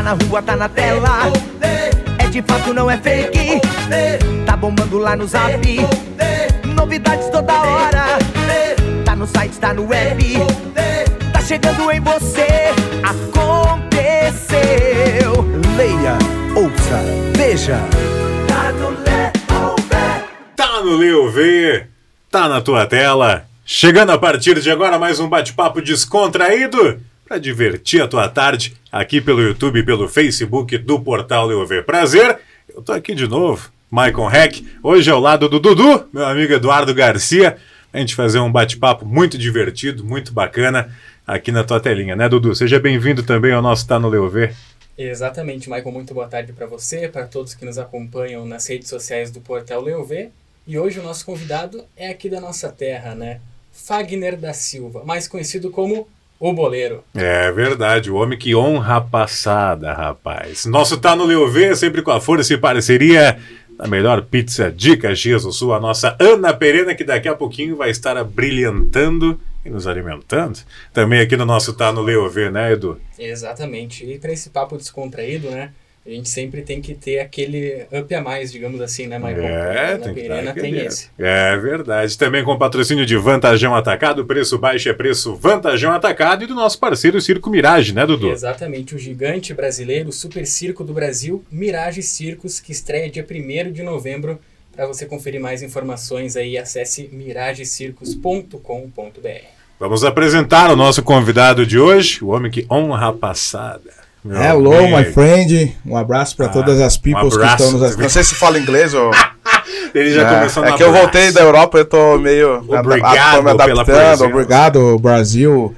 Tá na rua, tá na tela. É de fato, não é fake. Tá bombando lá no zap. Novidades toda hora. Tá no site, tá no web. Tá chegando em você. Aconteceu. Leia, ouça, veja. Tá no Leover. Tá no Leo V, tá na tua tela. Chegando a partir de agora mais um bate-papo descontraído para divertir a tua tarde aqui pelo YouTube e pelo Facebook do Portal Leo V. Prazer, eu tô aqui de novo, Michael Heck, hoje ao lado do Dudu, meu amigo Eduardo Garcia, a gente fazer um bate-papo muito divertido, muito bacana aqui na tua telinha, né Dudu? Seja bem-vindo também ao nosso Tá no Leo V. Exatamente, Michael. Muito boa tarde para você, para todos que nos acompanham nas redes sociais do Portal Leovê. E hoje o nosso convidado é aqui da nossa terra, né? Fagner da Silva, mais conhecido como o Boleiro. É verdade, o homem que honra a passada, rapaz. Nosso Tá no Leo V, sempre com a força e parceria da melhor pizza de Caxias do Sul, a nossa Ana Perena, que daqui a pouquinho vai estar brilhantando e nos alimentando. Também aqui no nosso Tá no Leo V, né, Edu? Exatamente. E para esse papo descontraído, né? A gente sempre tem que ter aquele up a mais, digamos assim, né, Michael? É, Na tem que tem esse. É verdade. Também com patrocínio de Vantajão Atacado, preço baixo é preço Vantajão Atacado e do nosso parceiro Circo Mirage, né, Dudu? Exatamente, o gigante brasileiro, Super Circo do Brasil, Mirage Circos, que estreia dia 1 de novembro. Para você conferir mais informações aí, acesse miragecircos.com.br. Vamos apresentar o nosso convidado de hoje, o homem que honra a passada. Meu Hello, amigo. my friend. Um abraço para todas as peoples que Ah, abraço. estão nos assistindo. Não sei se fala inglês ou. Ele já É, começou é que eu voltei da Europa, eu tô meio. me Obrigado tô me pela adaptando. Obrigado, Brasil.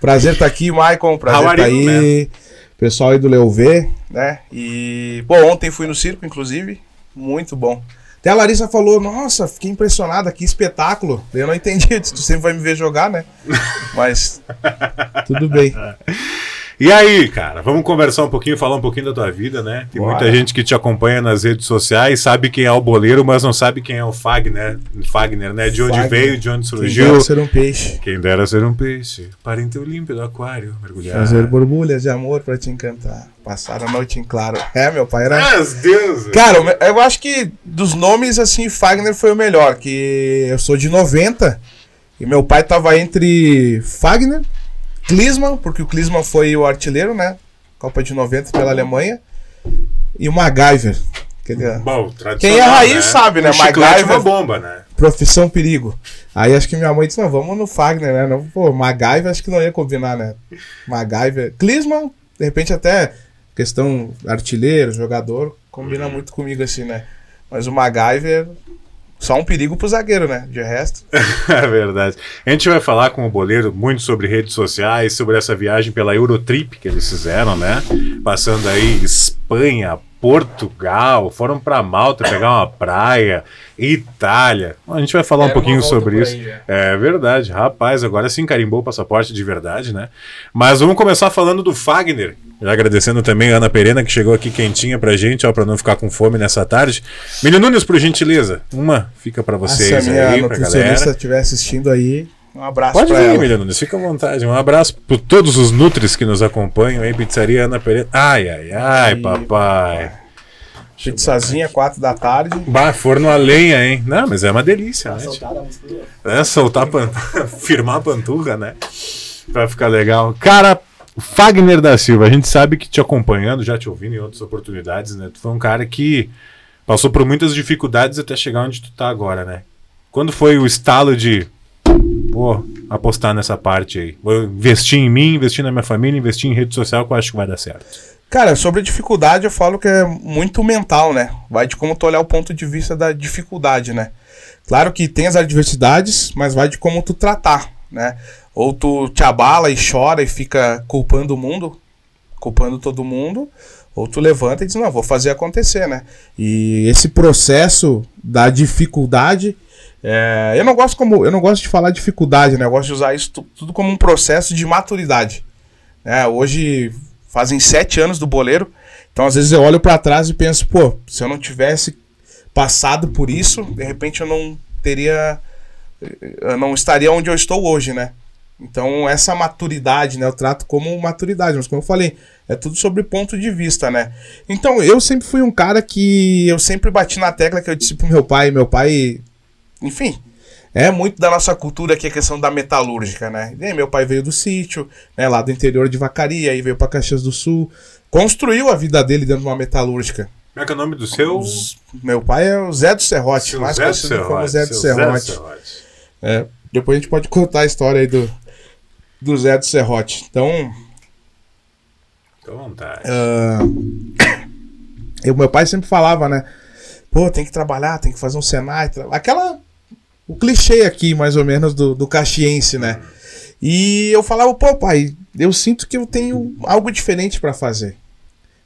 Prazer estar aqui, Maicon. How Prazer estar you, aí. Pessoal aí do Leu V. Né? E. Bom, ontem fui no circo, inclusive. Muito bom. Até a Larissa falou: Nossa, fiquei impressionada, que espetáculo. Eu não entendi. Tu sempre vai me ver jogar, né? Mas. Tudo bem. E aí, cara, vamos conversar um pouquinho, falar um pouquinho da tua vida, né? Tem Bora. muita gente que te acompanha nas redes sociais, sabe quem é o boleiro, mas não sabe quem é o Fagner, Fagner, né? De onde Fagner. veio, de onde Quem surgiu. dera ser um peixe. Quem dera ser um peixe, parente límpido, aquário, mergulhar. Fazer borbulhas de amor pra te encantar. Passar a noite em claro. É, meu pai era. Mas Deus! Cara, eu acho que dos nomes, assim, Fagner foi o melhor, que eu sou de 90 e meu pai tava entre Fagner, Klinsmann, porque o Klinsmann foi o artilheiro, né? Copa de 90 pela Alemanha, e o MacGyver, é Bom, Quem é raiz sabe, né? Um chiclete é MacGyver- uma bomba, né? profissão perigo. Aí acho que minha mãe disse, não, vamos no Fagner, né? Não, pô, MacGyver acho que não ia combinar, né? MacGyver, Klinsmann, de repente até questão artilheiro, jogador, combina muito comigo assim, né? Mas o MacGyver, só um perigo pro zagueiro, né? De resto. É verdade. A gente vai falar com o Boleiro muito sobre redes sociais, sobre essa viagem pela Eurotrip que eles fizeram, né? Passando aí Espanha, Portugal, foram pra Malta pegar uma praia, Itália. A gente vai falar um Deram uma pouquinho sobre isso. aí. É verdade, rapaz, agora sim carimbou o passaporte de verdade, né? Mas vamos começar falando do Fagner. Já agradecendo também a Ana Perena, que chegou aqui quentinha pra gente, ó, pra não ficar com fome nessa tarde. Menino Nunes, por gentileza, uma fica pra vocês Se a minha aí, pra galera. estiver assistindo aí, Um abraço Pode pra vir, ela. Emílio Nunes, fica à vontade. Um abraço por todos os Nutris que nos acompanham aí, Pizzaria Ana Pereira. Ai, ai, ai, Aí, papai. pizzazinha, 4 da tarde. Bah, forno a lenha, hein? Não, mas é uma delícia, né? É, soltar, a pan... firmar a panturra, né? Pra ficar legal. Cara, Fagner da Silva, a gente sabe que te acompanhando, já te ouvindo em outras oportunidades, né? Tu foi um cara que passou por muitas dificuldades até chegar onde tu tá agora, né? Quando foi o estalo de vou apostar nessa parte aí. Vou investir em mim, investir na minha família, investir em rede social que eu acho que vai dar certo. Cara, sobre dificuldade eu falo que é muito mental, né? Vai de como tu olhar o ponto de vista da dificuldade, né? Claro que tem as adversidades, mas vai de como tu tratar, né? Ou tu te abala e chora e fica culpando o mundo, culpando todo mundo, ou tu levanta e diz, não, vou fazer acontecer, né? E esse processo da dificuldade, é, eu não gosto como eu não gosto de falar dificuldade, né? Eu gosto de usar isso tu- tudo como um processo de maturidade. né? Hoje fazem sete anos do boleiro, então às vezes eu olho pra trás e penso, pô, se eu não tivesse passado por isso, de repente eu não teria, eu não estaria onde eu estou hoje, né? Então, essa maturidade, né? Eu trato como maturidade, mas como eu falei, é tudo sobre ponto de vista, né? Então, eu sempre fui um cara que eu sempre bati na tecla que eu disse pro meu pai, meu pai, enfim, é muito da nossa cultura aqui a questão da metalúrgica, né? E meu pai veio do sítio, né, lá do interior de Vacaria, aí veio para Caxias do Sul, construiu a vida dele dentro de uma metalúrgica. Como é que é o nome do seu? Meu pai é o Zé do Serrote, Seu mais Zé do conhecido como Serrote, Zé do seu Zé Serrote. Serrote. É, depois a gente pode contar a história aí do, do Zé do Serrote. Então, Fica à vontade. ah, eu, meu pai sempre falava, né? Pô, tem que trabalhar, tem que fazer um Senai. tra- Aquela. O clichê aqui, mais ou menos, do, do caxiense, né? E eu falava, pô, pai, eu sinto que eu tenho algo diferente pra fazer.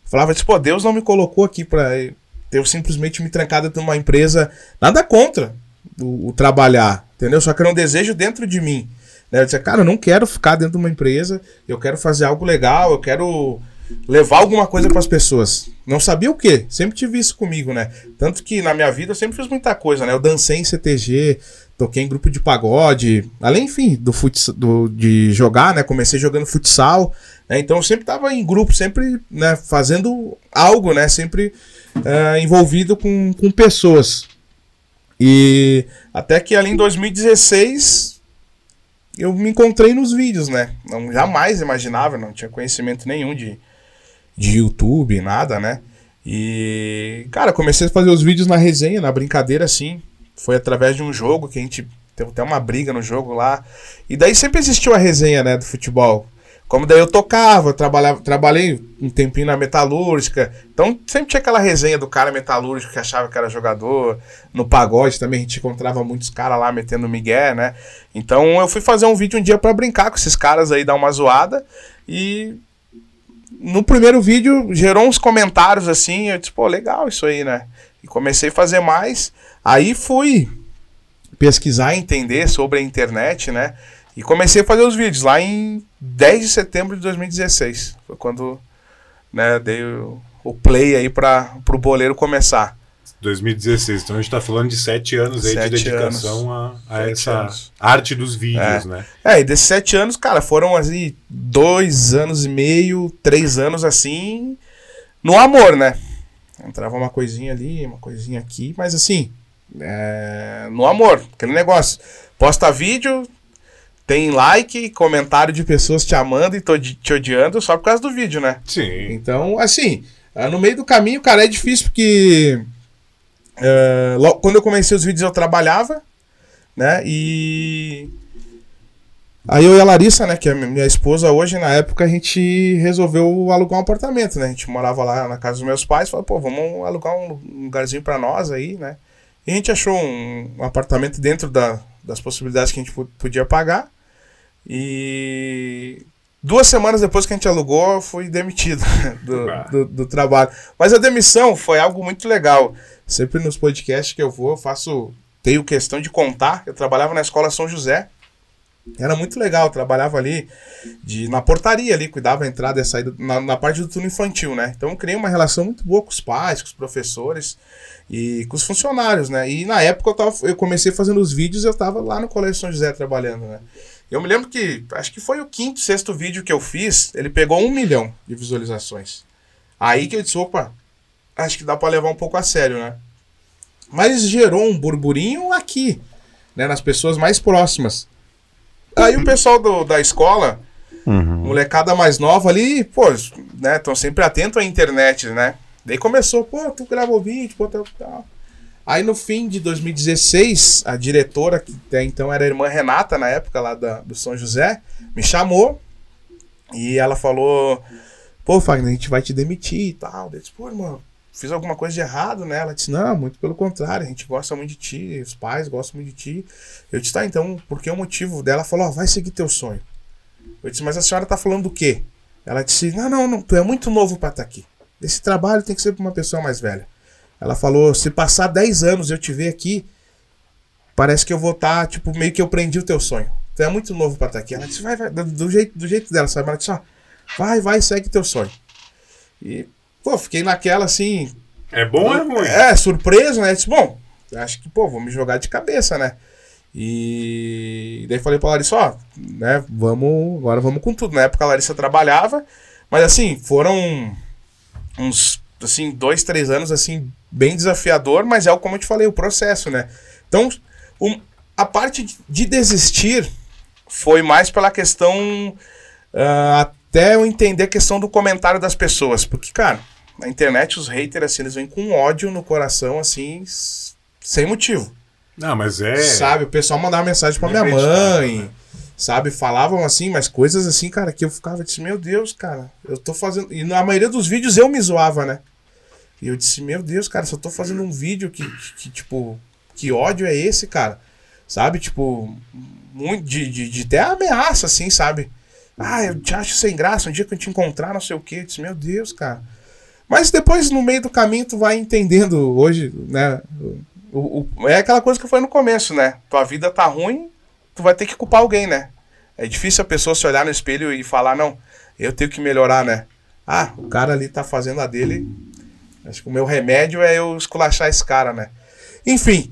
Falava, tipo, pô, Deus não me colocou aqui pra eu simplesmente me trancar dentro de uma empresa. Nada contra o, o trabalhar, entendeu? Só que era um desejo dentro de mim. Né? Eu dizia, cara, eu não quero ficar dentro de uma empresa, eu quero fazer algo legal, eu quero levar alguma coisa para as pessoas. Não sabia o que, sempre tive isso comigo, né? Tanto que na minha vida eu sempre fiz muita coisa, né? Eu dancei em CTG, toquei em grupo de pagode, além, enfim, do, futs, do de jogar, né? Comecei jogando futsal, né? Então eu sempre tava em grupo, sempre né, fazendo algo, né? Sempre eh, envolvido com, com pessoas. E até que ali em 2016 eu me encontrei nos vídeos, né? Não jamais imaginava, não tinha conhecimento nenhum de, de YouTube, nada, né? E, cara, comecei a fazer os vídeos na resenha, na brincadeira, assim. Foi através de um jogo que a gente teve até uma briga no jogo lá. E daí sempre existiu a resenha, né, do futebol. Como daí eu tocava, eu trabalhava, trabalhei um tempinho na metalúrgica. Então sempre tinha aquela resenha do cara metalúrgico que achava que era jogador. No pagode também a gente encontrava muitos caras lá metendo migué, né? Então eu fui fazer um vídeo um dia pra brincar com esses caras aí, dar uma zoada. E no primeiro vídeo gerou uns comentários assim. Eu disse, pô, legal isso aí, né? E comecei a fazer mais. Aí fui pesquisar, entender sobre a internet, né? E comecei a fazer os vídeos lá em 10 de setembro de 2016. Foi quando né, dei o, o play aí para o boleiro começar. 2016, então a gente tá falando de sete anos aí Sete de dedicação a, a Sete essa anos. arte dos vídeos, né? É, e desses sete anos, cara, foram assim, dois anos e meio, três anos assim, no amor, né? Entrava uma coisinha ali, uma coisinha aqui, mas assim, é, no amor, aquele negócio. Posta vídeo, tem like, comentário de pessoas te amando e te odiando só por causa do vídeo, né? Sim. Então, assim, ah, no meio do caminho, cara, é difícil porque. Eh, lo- quando eu comecei os vídeos eu trabalhava, né? E. Aí eu e a Larissa, né, que é minha esposa hoje, na época a gente resolveu alugar um apartamento, né? A gente morava lá na casa dos meus pais, falou, pô, vamos alugar um lugarzinho pra nós aí, né? E a gente achou um, um apartamento dentro da- das possibilidades que a gente po- podia pagar. E duas semanas depois que a gente alugou, eu fui demitido do, do, do trabalho. Mas a demissão foi algo muito legal. Sempre nos podcasts que eu vou, eu faço. Tenho questão de contar. Eu trabalhava na escola São José. Era muito legal, eu trabalhava ali de, na portaria ali, cuidava da entrada e a saída, na, na parte do turno infantil, né? Então eu criei uma relação muito boa com os pais, com os professores e com os funcionários, né? E na época eu, tava, eu comecei fazendo os vídeos eu tava lá no Colégio São José trabalhando, né? Eu me lembro que, acho que foi o quinto, sexto vídeo que eu fiz, ele pegou um milhão de visualizações. Aí que eu disse, opa, acho que dá pra levar um pouco a sério, né? Mas gerou um burburinho aqui, né? Nas pessoas mais próximas. Aí o pessoal do- da escola, molecada mais nova ali, pô, né, estão sempre atento à internet, né? Daí começou, pô, tu gravou vídeo, pô, tal, tal. Aí no fim de 2016, a diretora, que até então era a irmã Renata, na época lá da, do São José, me chamou e ela falou: Pô, Fagner, a gente vai te demitir e tal. Eu disse, pô, irmão, fiz alguma coisa de errado, né? Ela disse: Não, muito pelo contrário, a gente gosta muito de ti, os pais gostam muito de ti. Eu disse: Tá, então, por que o motivo dela? Ela falou: Ó, vai seguir teu sonho. Eu disse: Mas a senhora tá falando do quê? Ela disse: Não, não, não, tu é muito novo pra estar aqui. Esse trabalho tem que ser pra uma pessoa mais velha. Ela falou: se passar 10 anos eu te ver aqui, parece que eu vou estar, tipo, meio que eu prendi o teu sonho. Tu é muito novo pra estar aqui. Ela disse: vai, vai, do jeito, do jeito dela, sabe? Ela disse: ó, vai, vai, segue teu sonho. E, pô, fiquei naquela assim. É bom ou é ruim? É, surpreso, né? Disse: bom, acho que, pô, vou me jogar de cabeça, né? E daí falei pra Larissa, ó, né, vamos, agora vamos com tudo. Na época a Larissa trabalhava, mas assim, foram uns, assim, dois, três anos, assim, bem desafiador, mas é como eu te falei, o processo, né? Então, um, a parte de desistir foi mais pela questão, uh, até eu entender a questão do comentário das pessoas, porque, cara, na internet os haters, assim, eles vêm com ódio no coração, assim, sem motivo. Não, mas é. Sabe, o pessoal mandava mensagem pra minha mãe. Né? Sabe, falavam assim, mas coisas assim, cara, que eu ficava, disse, meu Deus, cara, eu tô fazendo. E na maioria dos vídeos eu me zoava, né? E eu disse, meu Deus, cara, se eu tô fazendo um vídeo que, que, que tipo, que ódio é esse, cara? Sabe, tipo, muito de, de, de até ameaça, assim, sabe? Ah, eu te acho sem graça, um dia que eu te encontrar, não sei o quê. Eu disse, meu Deus, cara. Mas depois, no meio do caminho, tu vai entendendo hoje, né? O, o, é aquela coisa que foi no começo, né? Tua vida tá ruim, tu vai ter que culpar alguém, né? É difícil a pessoa se olhar no espelho e falar, não, eu tenho que melhorar, né? Ah, o cara ali tá fazendo a dele. Acho que o meu remédio é eu esculachar esse cara, né? Enfim.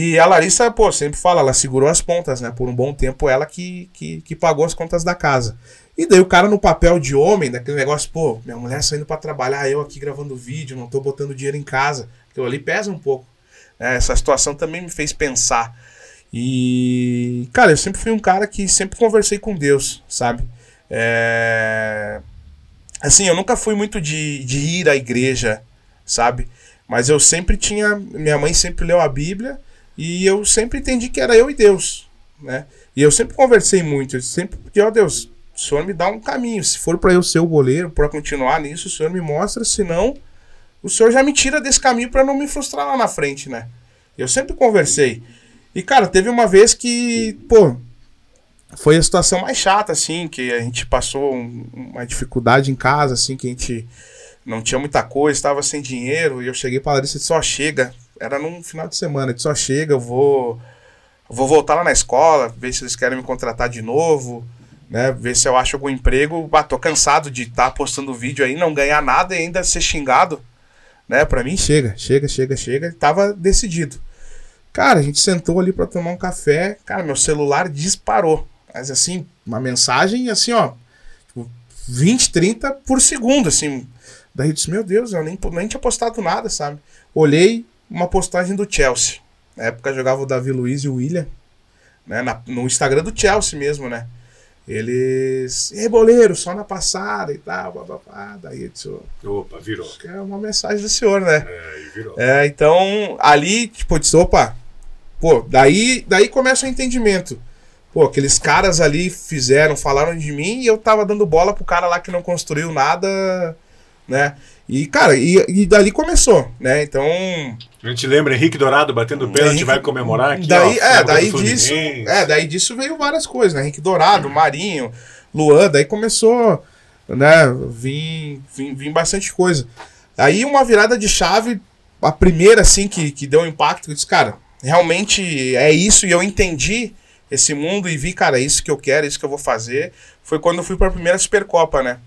E a Larissa, pô, sempre fala, ela segurou as pontas, né? Por um bom tempo, ela que, que, que pagou as contas da casa. E daí o cara no papel de homem, daquele negócio, pô, minha mulher saindo para trabalhar, eu aqui gravando vídeo, não tô botando dinheiro em casa. Aquilo ali pesa um pouco. É, essa situação também me fez pensar. E, cara, eu sempre fui um cara que sempre conversei com Deus, sabe? É... Assim, eu nunca fui muito de, de ir à igreja, sabe? Mas eu sempre tinha. Minha mãe sempre leu a Bíblia e eu sempre entendi que era eu e Deus, né? E eu sempre conversei muito, eu sempre pedi, ó Deus, o Senhor me dá um caminho. Se for para eu ser o goleiro, para continuar nisso, o Senhor me mostra, senão o senhor já me tira desse caminho para não me frustrar lá na frente, né? Eu sempre conversei. E, cara, teve uma vez que, pô, foi a situação mais chata, assim, que a gente passou um, uma dificuldade em casa, assim, que a gente não tinha muita coisa, estava sem dinheiro, e eu cheguei pra Larissa e disse, só chega. Era num final de semana, disse, só chega, eu vou, vou voltar lá na escola, ver se eles querem me contratar de novo, né, ver se eu acho algum emprego. Bah, tô cansado de estar tá postando vídeo aí, não ganhar nada e ainda ser xingado né? Para mim chega, chega, chega, chega. Tava decidido. Cara, a gente sentou ali para tomar um café. Cara, meu celular disparou. Mas assim, uma mensagem assim, ó, tipo, 20, 30 por segundo, assim. Daí eu disse, meu Deus, eu nem, nem tinha postado nada, sabe? Olhei uma postagem do Chelsea. Na época jogava o Davi Luiz e o William, né? Na, no Instagram do Chelsea mesmo, né? Eles. Reboleiro, só na passada e tal, bababá. Daí eu disse. Opa, virou. É uma mensagem do senhor, né? É, e virou. É, então, ali, tipo, eu disse, opa. Pô, daí, daí começa o entendimento. Pô, aqueles caras ali fizeram, falaram de mim e eu tava dando bola pro cara lá que não construiu nada, né? E, cara, e, e dali começou, né? Então. A gente lembra Henrique Dourado batendo o pênalti, vai comemorar aqui. Daí, ó, é, daí disso. É, daí disso veio várias coisas, né? Henrique Dourado, Marinho, Luan, daí começou, né? Vim, vim, vim bastante coisa. Aí uma virada de chave, a primeira, assim, que, que deu um impacto, eu disse, cara, realmente é isso, e eu entendi esse mundo e vi, cara, é isso que eu quero, é isso que eu vou fazer. Foi quando eu fui para a primeira Supercopa, né?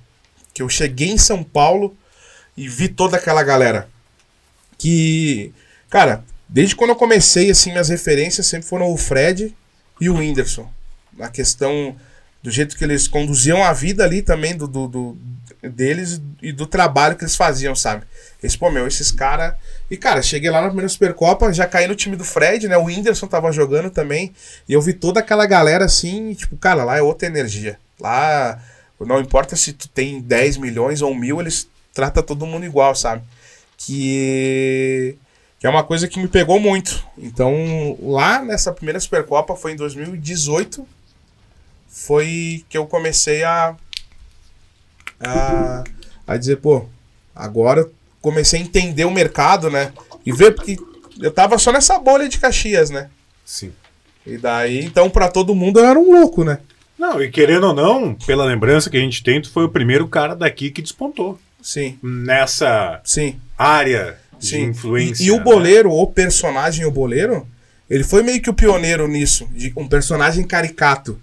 Que eu cheguei em São Paulo e vi toda aquela galera. Que, cara, desde quando eu comecei, assim, minhas referências sempre foram o Fred e o Whindersson. Na questão do jeito que eles conduziam a vida ali também do, do, do deles e do trabalho que eles faziam, sabe? Eles, pô, meu, esses caras. E, cara, cheguei lá na primeira Supercopa, já caí no time do Fred, né? O Whindersson tava jogando também. E eu vi toda aquela galera assim, tipo, cara, lá é outra energia. Lá, não importa se tu tem 10 milhões ou mil, eles trata todo mundo igual, sabe? Que, que é uma coisa que me pegou muito. Então, lá nessa primeira Supercopa, foi em 2018, foi que eu comecei a, a, a dizer, pô, agora comecei a entender o mercado, né? E ver, porque eu tava só nessa bolha de Caxias, né? Sim. E daí, então, para todo mundo eu era um louco, né? Não, e querendo ou não, pela lembrança que a gente tem, tu foi o primeiro cara daqui que despontou. Sim. Nessa Sim. área de Sim. influência. E, e o né? boleiro, o personagem, o boleiro, ele foi meio que o pioneiro nisso. De um personagem caricato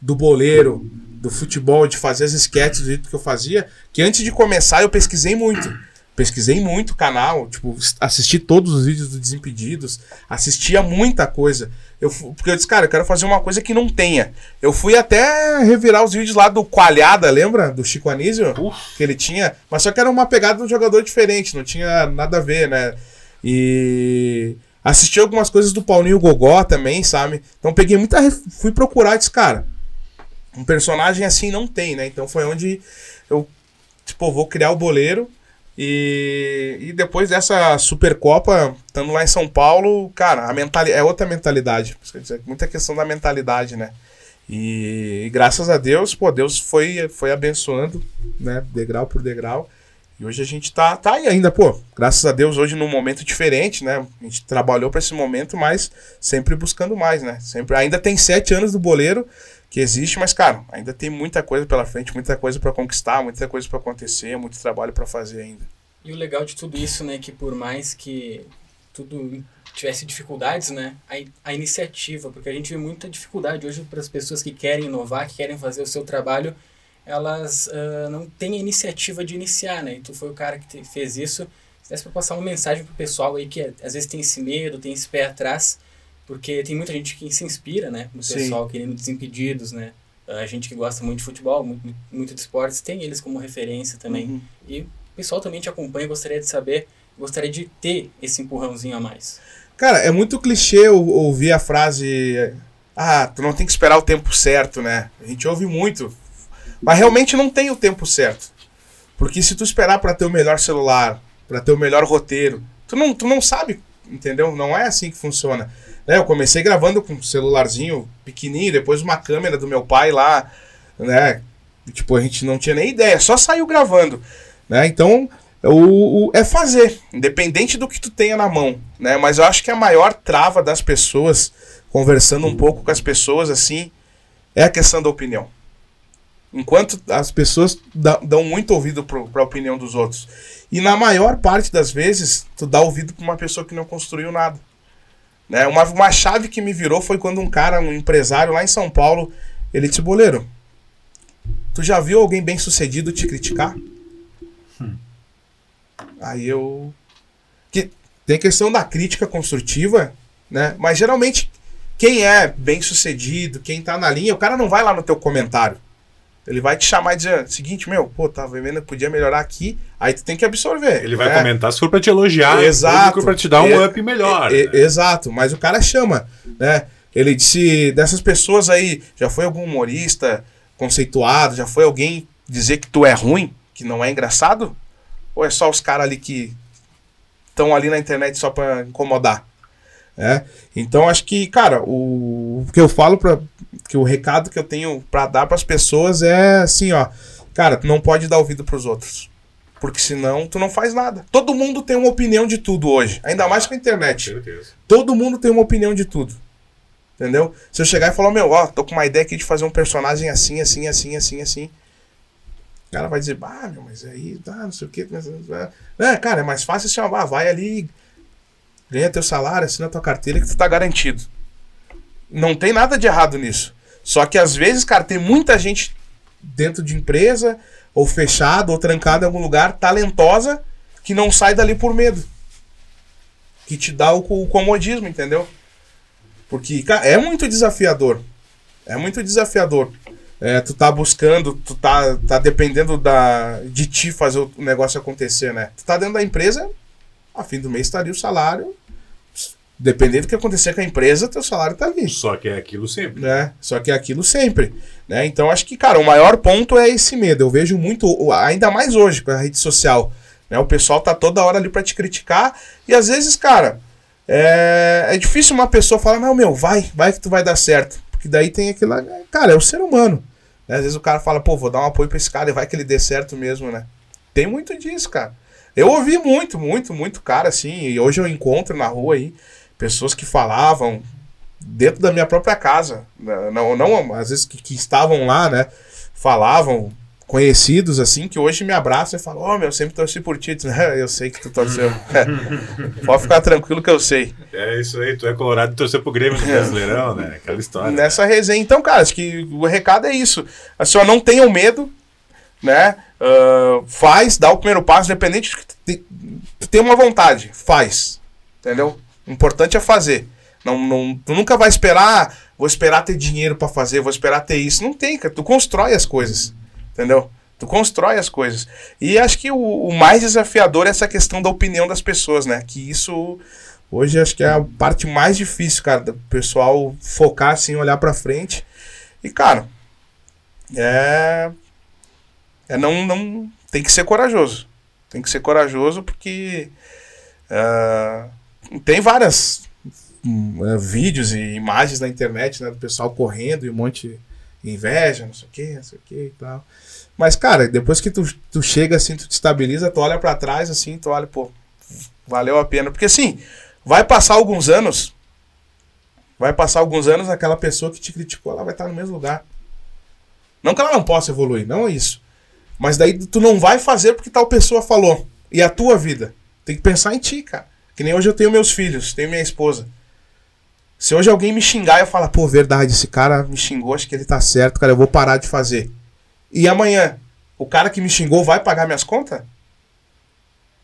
do boleiro, do futebol, de fazer as esquetes do jeito que eu fazia. Que antes de começar eu pesquisei muito. Pesquisei muito o canal, tipo, assisti todos os vídeos do Desimpedidos, assistia muita coisa. Eu, porque eu disse, cara, eu quero fazer uma coisa que não tenha. Eu fui até revirar os vídeos lá do Coalhada, lembra? Do Chico Anísio? Que ele tinha. Mas só que era uma pegada de um jogador diferente, não tinha nada a ver, né? E assisti algumas coisas do Paulinho Gogó também, sabe? Então peguei muita. Fui procurar e disse, cara, um personagem assim não tem, né? Então foi onde eu, tipo, vou criar o boleiro. E, e depois dessa Supercopa, estando lá em São Paulo, cara, a mentalidade é outra mentalidade. Dizer, muita questão da mentalidade, né? E, e, graças a Deus, pô, Deus foi, foi abençoando, né? Degrau por degrau. E hoje a gente tá, tá aí ainda, pô. Graças a Deus, hoje num momento diferente, né? A gente trabalhou para esse momento, mas sempre buscando mais, né? Sempre, ainda tem sete anos do boleiro que existe, mas, cara, ainda tem muita coisa pela frente, muita coisa para conquistar, muita coisa para acontecer, muito trabalho para fazer ainda. E o legal de tudo isso, né, que por mais que tudo tivesse dificuldades, né, a, a iniciativa, porque a gente vê muita dificuldade hoje para as pessoas que querem inovar, que querem fazer o seu trabalho, elas uh, não têm a iniciativa de iniciar, né? E tu foi o cara que te, fez isso. Se desse para passar uma mensagem pro pessoal aí que às vezes tem esse medo, tem esse pé atrás, porque tem muita gente que se inspira, né? No pessoal Sim. querendo desimpedidos, né? A gente que gosta muito de futebol, muito, muito de esportes, tem eles como referência também. Uhum. E o pessoal também te acompanha, gostaria de saber, gostaria de ter esse empurrãozinho a mais. Cara, é muito clichê ouvir a frase ah, tu não tem que esperar o tempo certo, né? A gente ouve muito mas realmente não tem o tempo certo. Porque se tu esperar para ter o melhor celular, para ter o melhor roteiro, tu não, tu não sabe, entendeu? Não é assim que funciona. Né? Eu comecei gravando com um celularzinho pequenininho, depois uma câmera do meu pai lá, né? Tipo, a gente não tinha nem ideia, só saiu gravando, né? Então, o, o, é fazer, independente do que tu tenha na mão, né? Mas eu acho que a maior trava das pessoas, conversando um pouco com as pessoas assim, é a questão da opinião. Enquanto as pessoas dão muito ouvido para a opinião dos outros. E na maior parte das vezes, tu dá ouvido para uma pessoa que não construiu nada. Né? Uma, uma chave que me virou foi quando um cara, um empresário lá em São Paulo, ele disse, boleiro, tu já viu alguém bem sucedido te criticar? Hum. Aí eu... Que tem questão da crítica construtiva, né? Mas geralmente, quem é bem sucedido, quem tá na linha, o cara não vai lá no teu comentário. Ele vai te chamar e dizer, seguinte, meu, pô, tá vendo, podia melhorar aqui, aí tu tem que absorver. Ele vai né? comentar se for pra te elogiar, exato, se for pra te dar um é, up melhor. É, né? Exato, mas o cara chama, né? Ele disse, dessas pessoas aí, já foi algum humorista conceituado, já foi alguém dizer que tu é ruim, que não é engraçado? Ou é só os caras ali que estão ali na internet só pra incomodar? É? Então acho que, cara, o, o que eu falo para que o recado que eu tenho para dar para as pessoas é assim, ó, cara, tu não pode dar ouvido para os outros. Porque senão tu não faz nada. Todo mundo tem uma opinião de tudo hoje, ainda mais com a internet. Todo mundo tem uma opinião de tudo. Entendeu? Se eu chegar e falar, meu, ó, tô com uma ideia aqui de fazer um personagem assim, assim, assim, assim, assim. O cara vai dizer, ah, meu, mas aí, tá, não sei o quê. Mas, é, cara, é mais fácil assim, ó, vai ali ganha teu salário, assina tua carteira que tu tá garantido. Não tem nada de errado nisso. Só que às vezes, cara, tem muita gente dentro de empresa, ou fechado, ou trancado em algum lugar, talentosa, que não sai dali por medo. Que te dá o, o comodismo, entendeu? Porque, cara, é muito desafiador. É muito desafiador. É, tu tá buscando, tu tá, tá dependendo da, de ti fazer o negócio acontecer, né? Tu tá dentro da empresa, a fim do mês estaria o salário Dependendo do que acontecer com a empresa, teu salário tá ali. Só que é aquilo sempre. Né? Só que é aquilo sempre. Né? Então acho que, cara, o maior ponto é esse medo. Eu vejo muito, ainda mais hoje com a rede social. Né? O pessoal tá toda hora ali para te criticar. E às vezes, cara, é, é difícil uma pessoa falar, não, meu, vai, vai que tu vai dar certo. Porque daí tem aquilo. Cara, é o ser humano. Né? Às vezes o cara fala, pô, vou dar um apoio pra esse cara e vai que ele dê certo mesmo, né? Tem muito disso, cara. Eu ouvi muito, muito, muito cara assim. E hoje eu encontro na rua aí pessoas que falavam dentro da minha própria casa, né, não, não às vezes que, que estavam lá, né, falavam conhecidos assim que hoje me abraçam e falam: Ó, oh, meu, sempre torci por ti. eu sei que tu torceu. Pode ficar tranquilo que eu sei. É isso aí, tu é colorado e torceu pro Grêmio no Brasileirão, né? Aquela história. Nessa resenha. Então, cara, acho que o recado é isso. Assim, ó, não tenham medo, né? Uh, faz, dá o primeiro passo, independente de que tu tem uma vontade, faz. Entendeu? O importante é fazer. Não, não, tu nunca vai esperar, vou esperar ter dinheiro para fazer, vou esperar ter isso. Não tem, cara. Tu constrói as coisas. Entendeu? Tu constrói as coisas. E acho que o, o, mais desafiador é essa questão da opinião das pessoas, né? Que isso hoje acho que é a parte mais difícil, cara, do pessoal focar assim, olhar para frente. E cara, é é não não tem que ser corajoso. Tem que ser corajoso porque uh, tem várias uh, vídeos e imagens na internet, né, do pessoal correndo e um monte de inveja, não sei o que, não sei o que e tal. Mas, cara, depois que tu, tu chega assim, tu te estabiliza, tu olha para trás assim, tu olha, pô, valeu a pena. Porque assim, vai passar alguns anos, vai passar alguns anos, aquela pessoa que te criticou, ela vai estar no mesmo lugar. Não que ela não possa evoluir, não é isso. Mas daí tu não vai fazer porque tal pessoa falou. E a tua vida? Tem que pensar em ti, cara. Que nem hoje eu tenho meus filhos, tenho minha esposa. Se hoje alguém me xingar eu falar, pô, verdade, esse cara me xingou, acho que ele tá certo, cara, eu vou parar de fazer. E amanhã, o cara que me xingou vai pagar minhas contas?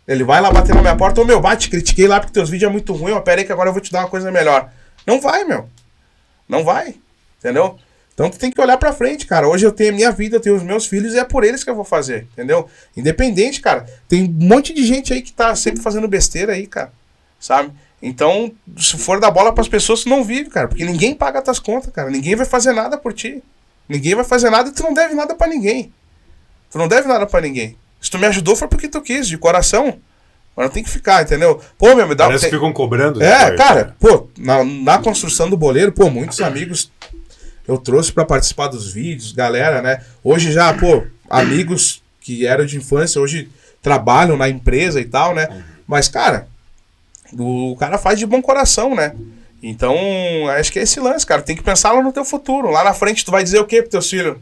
Ele vai lá bater na minha porta, ô meu, bate, critiquei lá porque teus vídeos é muito ruim, ó, pera aí que agora eu vou te dar uma coisa melhor. Não vai, meu. Não vai. Entendeu? Então tu tem que olhar pra frente, cara. Hoje eu tenho a minha vida, eu tenho os meus filhos e é por eles que eu vou fazer, entendeu? Independente, cara. Tem um monte de gente aí que tá sempre fazendo besteira aí, cara. Sabe? Então, se for dar bola pras pessoas, tu não vive, cara. Porque ninguém paga tuas contas, cara. Ninguém vai fazer nada por ti. Ninguém vai fazer nada e tu não deve nada para ninguém. Tu não deve nada para ninguém. Se tu me ajudou foi porque tu quis, de coração. Mas não tem que ficar, entendeu? Pô, meu, me dá Parece que ficam cobrando. É, depois, cara, né? pô, na, na construção do boleiro, pô, muitos amigos eu trouxe para participar dos vídeos, galera, né? Hoje já, pô, amigos que eram de infância, hoje trabalham na empresa e tal, né? Mas, cara, o cara faz de bom coração, né? Então, acho que é esse lance, cara. Tem que pensar lá no teu futuro. Lá na frente, tu vai dizer o quê pro teu filho?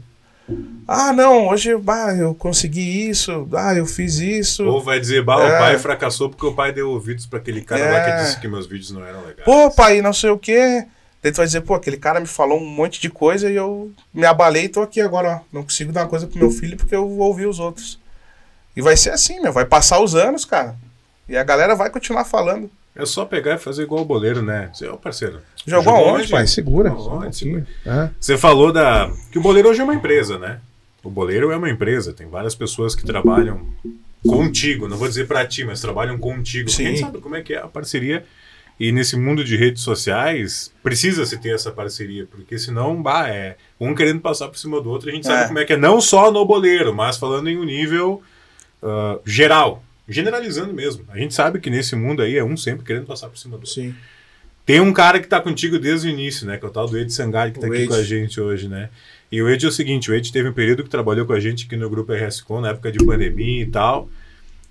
Ah, não, hoje bah, eu consegui isso, ah, eu fiz isso. Ou vai dizer, bah, é. o pai fracassou porque o pai deu ouvidos para aquele cara é. lá que é. disse que meus vídeos não eram legais. Pô, pai, não sei o quê. Daí tu vai dizer, pô, aquele cara me falou um monte de coisa e eu me abalei e tô aqui agora, ó. Não consigo dar uma coisa pro meu filho porque eu ouvi os outros. E vai ser assim, meu, vai passar os anos, cara. E a galera vai continuar falando. É só pegar e fazer igual o boleiro, né? Você, ó, parceiro. Jogou, Jogou aonde, pai? Segura. Onde? É. Você falou da. Que o boleiro hoje é uma empresa, né? O boleiro é uma empresa. Tem várias pessoas que trabalham contigo. Não vou dizer para ti, mas trabalham contigo. Sim. Quem sabe como é que é a parceria e nesse mundo de redes sociais, precisa-se ter essa parceria, porque senão, bah, é um querendo passar por cima do outro, a gente é. sabe como é que é, não só no boleiro, mas falando em um nível uh, geral, generalizando mesmo. A gente sabe que nesse mundo aí é um sempre querendo passar por cima do outro. Sim. Tem um cara que está contigo desde o início, né? Que é o tal do Ed Sangari, que está aqui Ed. com a gente hoje, né? E o Ed é o seguinte, o Ed teve um período que trabalhou com a gente aqui no grupo RSCon, na época de pandemia e tal.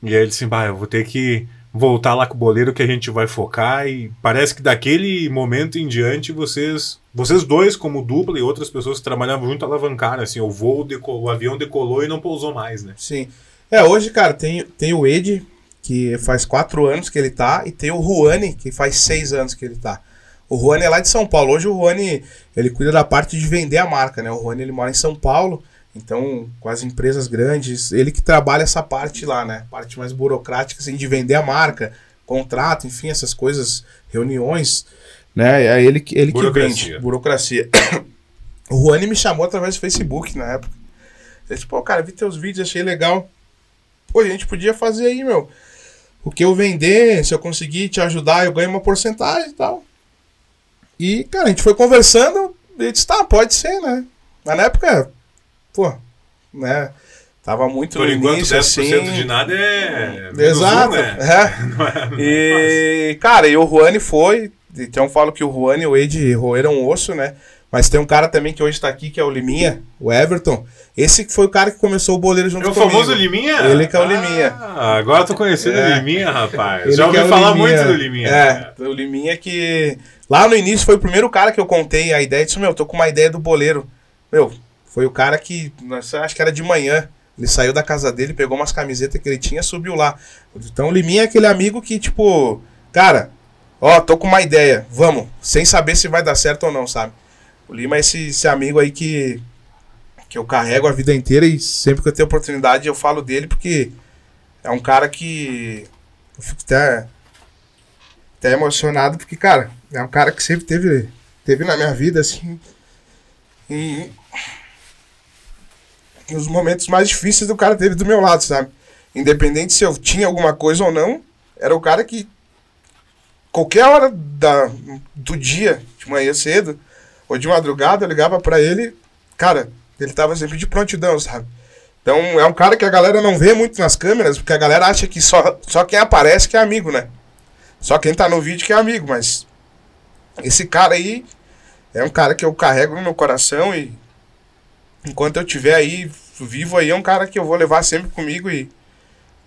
E aí ele disse, bah, eu vou ter que voltar lá com o boleiro que a gente vai focar e parece que daquele momento em diante vocês vocês dois como dupla e outras pessoas que trabalhavam junto alavancaram assim o voo decolou, o avião decolou e não pousou mais né? Sim. É hoje cara tem tem o Ed que faz quatro anos que ele tá e tem o Juani que faz seis anos que ele tá. O Juani é lá de São Paulo. Hoje o Juani ele cuida da parte de vender a marca né? O Juani ele mora em São Paulo então, com as empresas grandes, ele que trabalha essa parte lá, né? Parte mais burocrática, assim, de vender a marca, contrato, enfim, essas coisas, reuniões, né? É ele, ele que vende. Burocracia. o Juani me chamou através do Facebook na época. Ele disse, pô, cara, vi teus vídeos, achei legal. Pô, a gente podia fazer aí, meu. O que eu vender, se eu conseguir te ajudar, eu ganho uma porcentagem e tal. E, cara, a gente foi conversando, ele disse, tá, pode ser, né? Mas na época, pô, né? Tava muito Por enquanto, início, 10% assim. de nada é. Exato. Um, né? é. não é, não e, é cara, e o Juani foi. Então eu falo que o Juani e o Ed roeram osso, né? Mas tem um cara também que hoje tá aqui, que é o Liminha, o Everton. Esse foi o cara que começou o boleiro junto comigo. É o famoso Liminha? Ele que é o ah, Liminha. Agora eu tô conhecendo é. o Liminha, rapaz. Ele Já ouvi é falar Liminha. muito do Liminha. É, o Liminha que... Lá no início foi o primeiro cara que eu contei a ideia. Disse, meu, tô com uma ideia do boleiro. Meu, foi o cara que, acho que era de manhã, ele saiu da casa dele, pegou umas camisetas que ele tinha subiu lá. Então o Liminha é aquele amigo que, tipo, cara, ó, tô com uma ideia, vamos, sem saber se vai dar certo ou não, sabe? O Lima é esse, esse amigo aí que, que eu carrego a vida inteira e sempre que eu tenho oportunidade eu falo dele porque é um cara que eu fico até, até emocionado porque, cara, é um cara que sempre teve, teve na minha vida, assim, e nos momentos mais difíceis o cara teve do meu lado, sabe? Independente se eu tinha alguma coisa ou não, era o cara que qualquer hora da, do dia, de manhã cedo, ou de madrugada, eu ligava para ele, cara, ele tava sempre de prontidão, sabe? Então é um cara que a galera não vê muito nas câmeras, porque a galera acha que só, só quem aparece que é amigo, né? Só quem tá no vídeo que é amigo, mas esse cara aí é um cara que eu carrego no meu coração e enquanto eu tiver aí vivo aí, é um cara que eu vou levar sempre comigo e,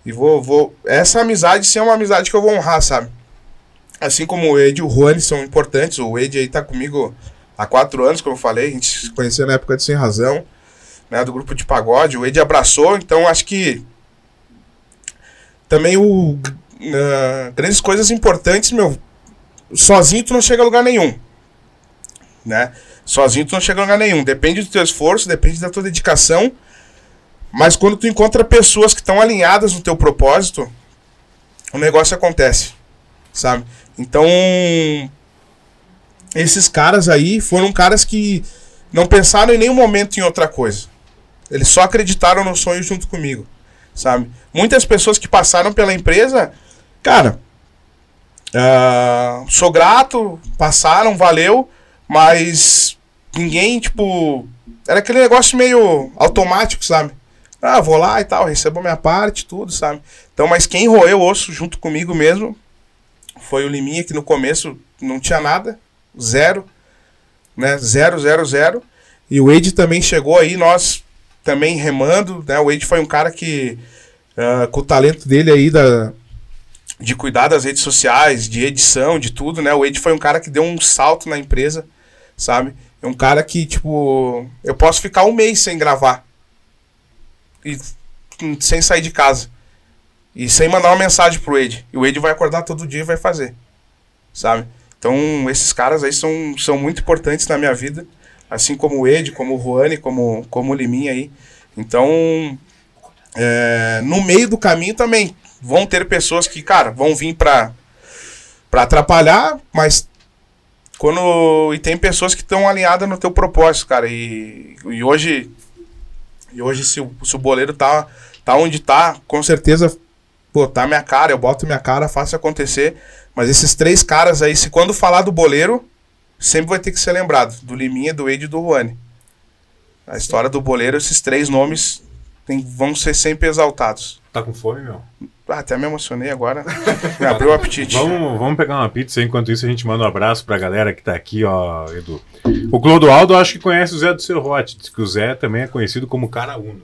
e vou, vou. Essa amizade sim é uma amizade que eu vou honrar, sabe? Assim como o Ed e o Juan são importantes, o Ed aí tá comigo há quatro anos, como eu falei, a gente se conheceu na época de Sem Razão, né, do grupo de pagode, o Ed abraçou, então acho que também o uh, grandes coisas importantes, meu, sozinho tu não chega a lugar nenhum, né? Sozinho tu não chega a lugar nenhum, depende do teu esforço, depende da tua dedicação, mas quando tu encontra pessoas que estão alinhadas no teu propósito, o negócio acontece, sabe? Então, esses caras aí foram caras que não pensaram em nenhum momento em outra coisa. Eles só acreditaram no sonho junto comigo, sabe? Muitas pessoas que passaram pela empresa, cara, uh, sou grato, passaram, valeu, mas ninguém, tipo, era aquele negócio meio automático, sabe? Ah, vou lá e tal, recebo minha parte, tudo, sabe? Então, mas quem roeu o osso junto comigo mesmo foi o Liminha, que no começo não tinha nada, zero, né? Zero, zero, zero. E o Ed também chegou aí, nós também remando, né? O Ed foi um cara que, uh, com o talento dele aí da, de cuidar das redes sociais, de edição, de tudo, né? O Ed foi um cara que deu um salto na empresa, sabe? É um cara que, tipo, eu posso ficar um mês sem gravar. E sem sair de casa. E sem mandar uma mensagem pro Ed. E o Ed vai acordar todo dia e vai fazer. Sabe? Então, esses caras aí são, são muito importantes na minha vida. Assim como o Ed, como o Juane, como, como o Liminha aí. Então, é, no meio do caminho também vão ter pessoas que, cara, vão vir pra, pra atrapalhar, mas quando. E tem pessoas que estão alinhadas no teu propósito, cara. E, e hoje. E hoje, se o, se o boleiro tá, tá onde tá, com certeza, pô, tá minha cara, eu boto minha cara, faço acontecer. Mas esses três caras aí, se quando falar do boleiro, sempre vai ter que ser lembrado. Do Liminha, do Ed e do Juane. A história do boleiro, esses três nomes tem, vão ser sempre exaltados. Tá com fome, meu? Ah, até me emocionei agora. me abriu o apetite. vamos, vamos pegar uma pizza enquanto isso a gente manda um abraço pra galera que tá aqui, ó, Edu. O Clodoaldo acho que conhece o Zé do Serrote. Diz que o Zé também é conhecido como Cara Uno.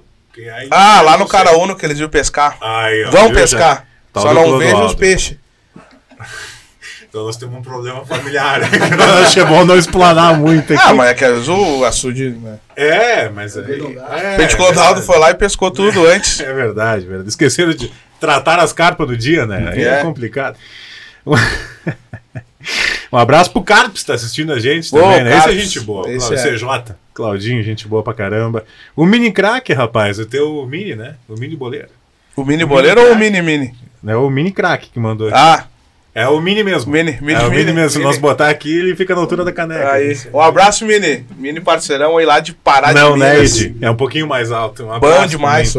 ah, lá no Cara Uno que eles iam pescar. Aí, ó, Vão pescar. Só não vejam os peixes. Então nós temos um problema familiar. acho que é bom não explanar muito aqui. Ah, mas é que o açude. Né? É, mas aí. É, Peixe Clodoaldo foi lá e pescou tudo é, antes. É verdade, verdade. Esqueceram de tratar as carpas do dia, né? Aí é, é complicado. Um abraço pro Carlos que está assistindo a gente também, né? Esse é gente boa. Esse é. CJ, Claudinho, gente boa pra caramba. O Mini Crack, rapaz, o teu Mini, né? O Mini Boleiro. O Mini Boleiro ou o Mini Mini? É o Mini Crack que mandou aqui. Ah, é o Mini mesmo. Mini, mini, é o Mini, mini mesmo. Se nós botar aqui, ele fica na altura da caneca. Aí. Um abraço, Mini. Mini parceirão aí lá de Pará Não, de né, Ed? É um pouquinho mais alto. Um Bom demais.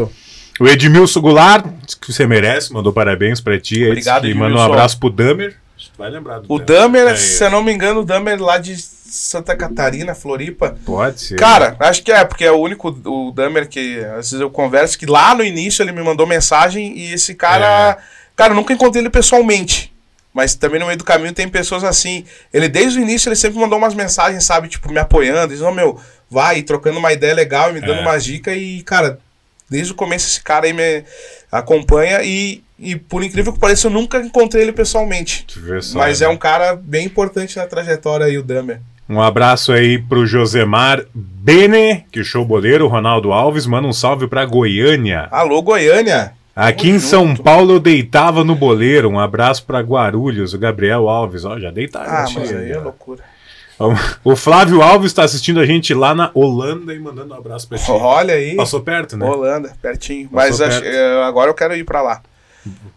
O Edmilson Goulart, que você merece, mandou parabéns pra ti. Obrigado, E mandou um abraço pro Damer. Vai lembrar do O Damer, é, se eu não me engano, o Damer lá de Santa Catarina, Floripa. Pode ser. Cara, acho que é, porque é o único o Damer que às vezes eu converso, que lá no início ele me mandou mensagem e esse cara. É. Cara, eu nunca encontrei ele pessoalmente. Mas também no meio do caminho tem pessoas assim. Ele, desde o início, ele sempre mandou umas mensagens, sabe? Tipo, me apoiando. Dizendo, oh, meu, vai, trocando uma ideia legal e me dando é. uma dica. E, cara, desde o começo esse cara aí me acompanha. E, e por incrível que pareça, eu nunca encontrei ele pessoalmente. Só, Mas né? é um cara bem importante na trajetória aí, o Damer. Um abraço aí pro Josemar Bene, que show boleiro, Ronaldo Alves, manda um salve pra Goiânia. Alô, Goiânia! Aqui em São Paulo eu deitava no boleiro. Um abraço para Guarulhos, o Gabriel Alves. Ó, já deitaram. Ah, mas aí é loucura. O Flávio Alves está assistindo a gente lá na Holanda e mandando um abraço pra ti. Olha aí. Passou perto, né? Holanda, pertinho. Passou Mas perto. eh, agora eu quero ir pra lá.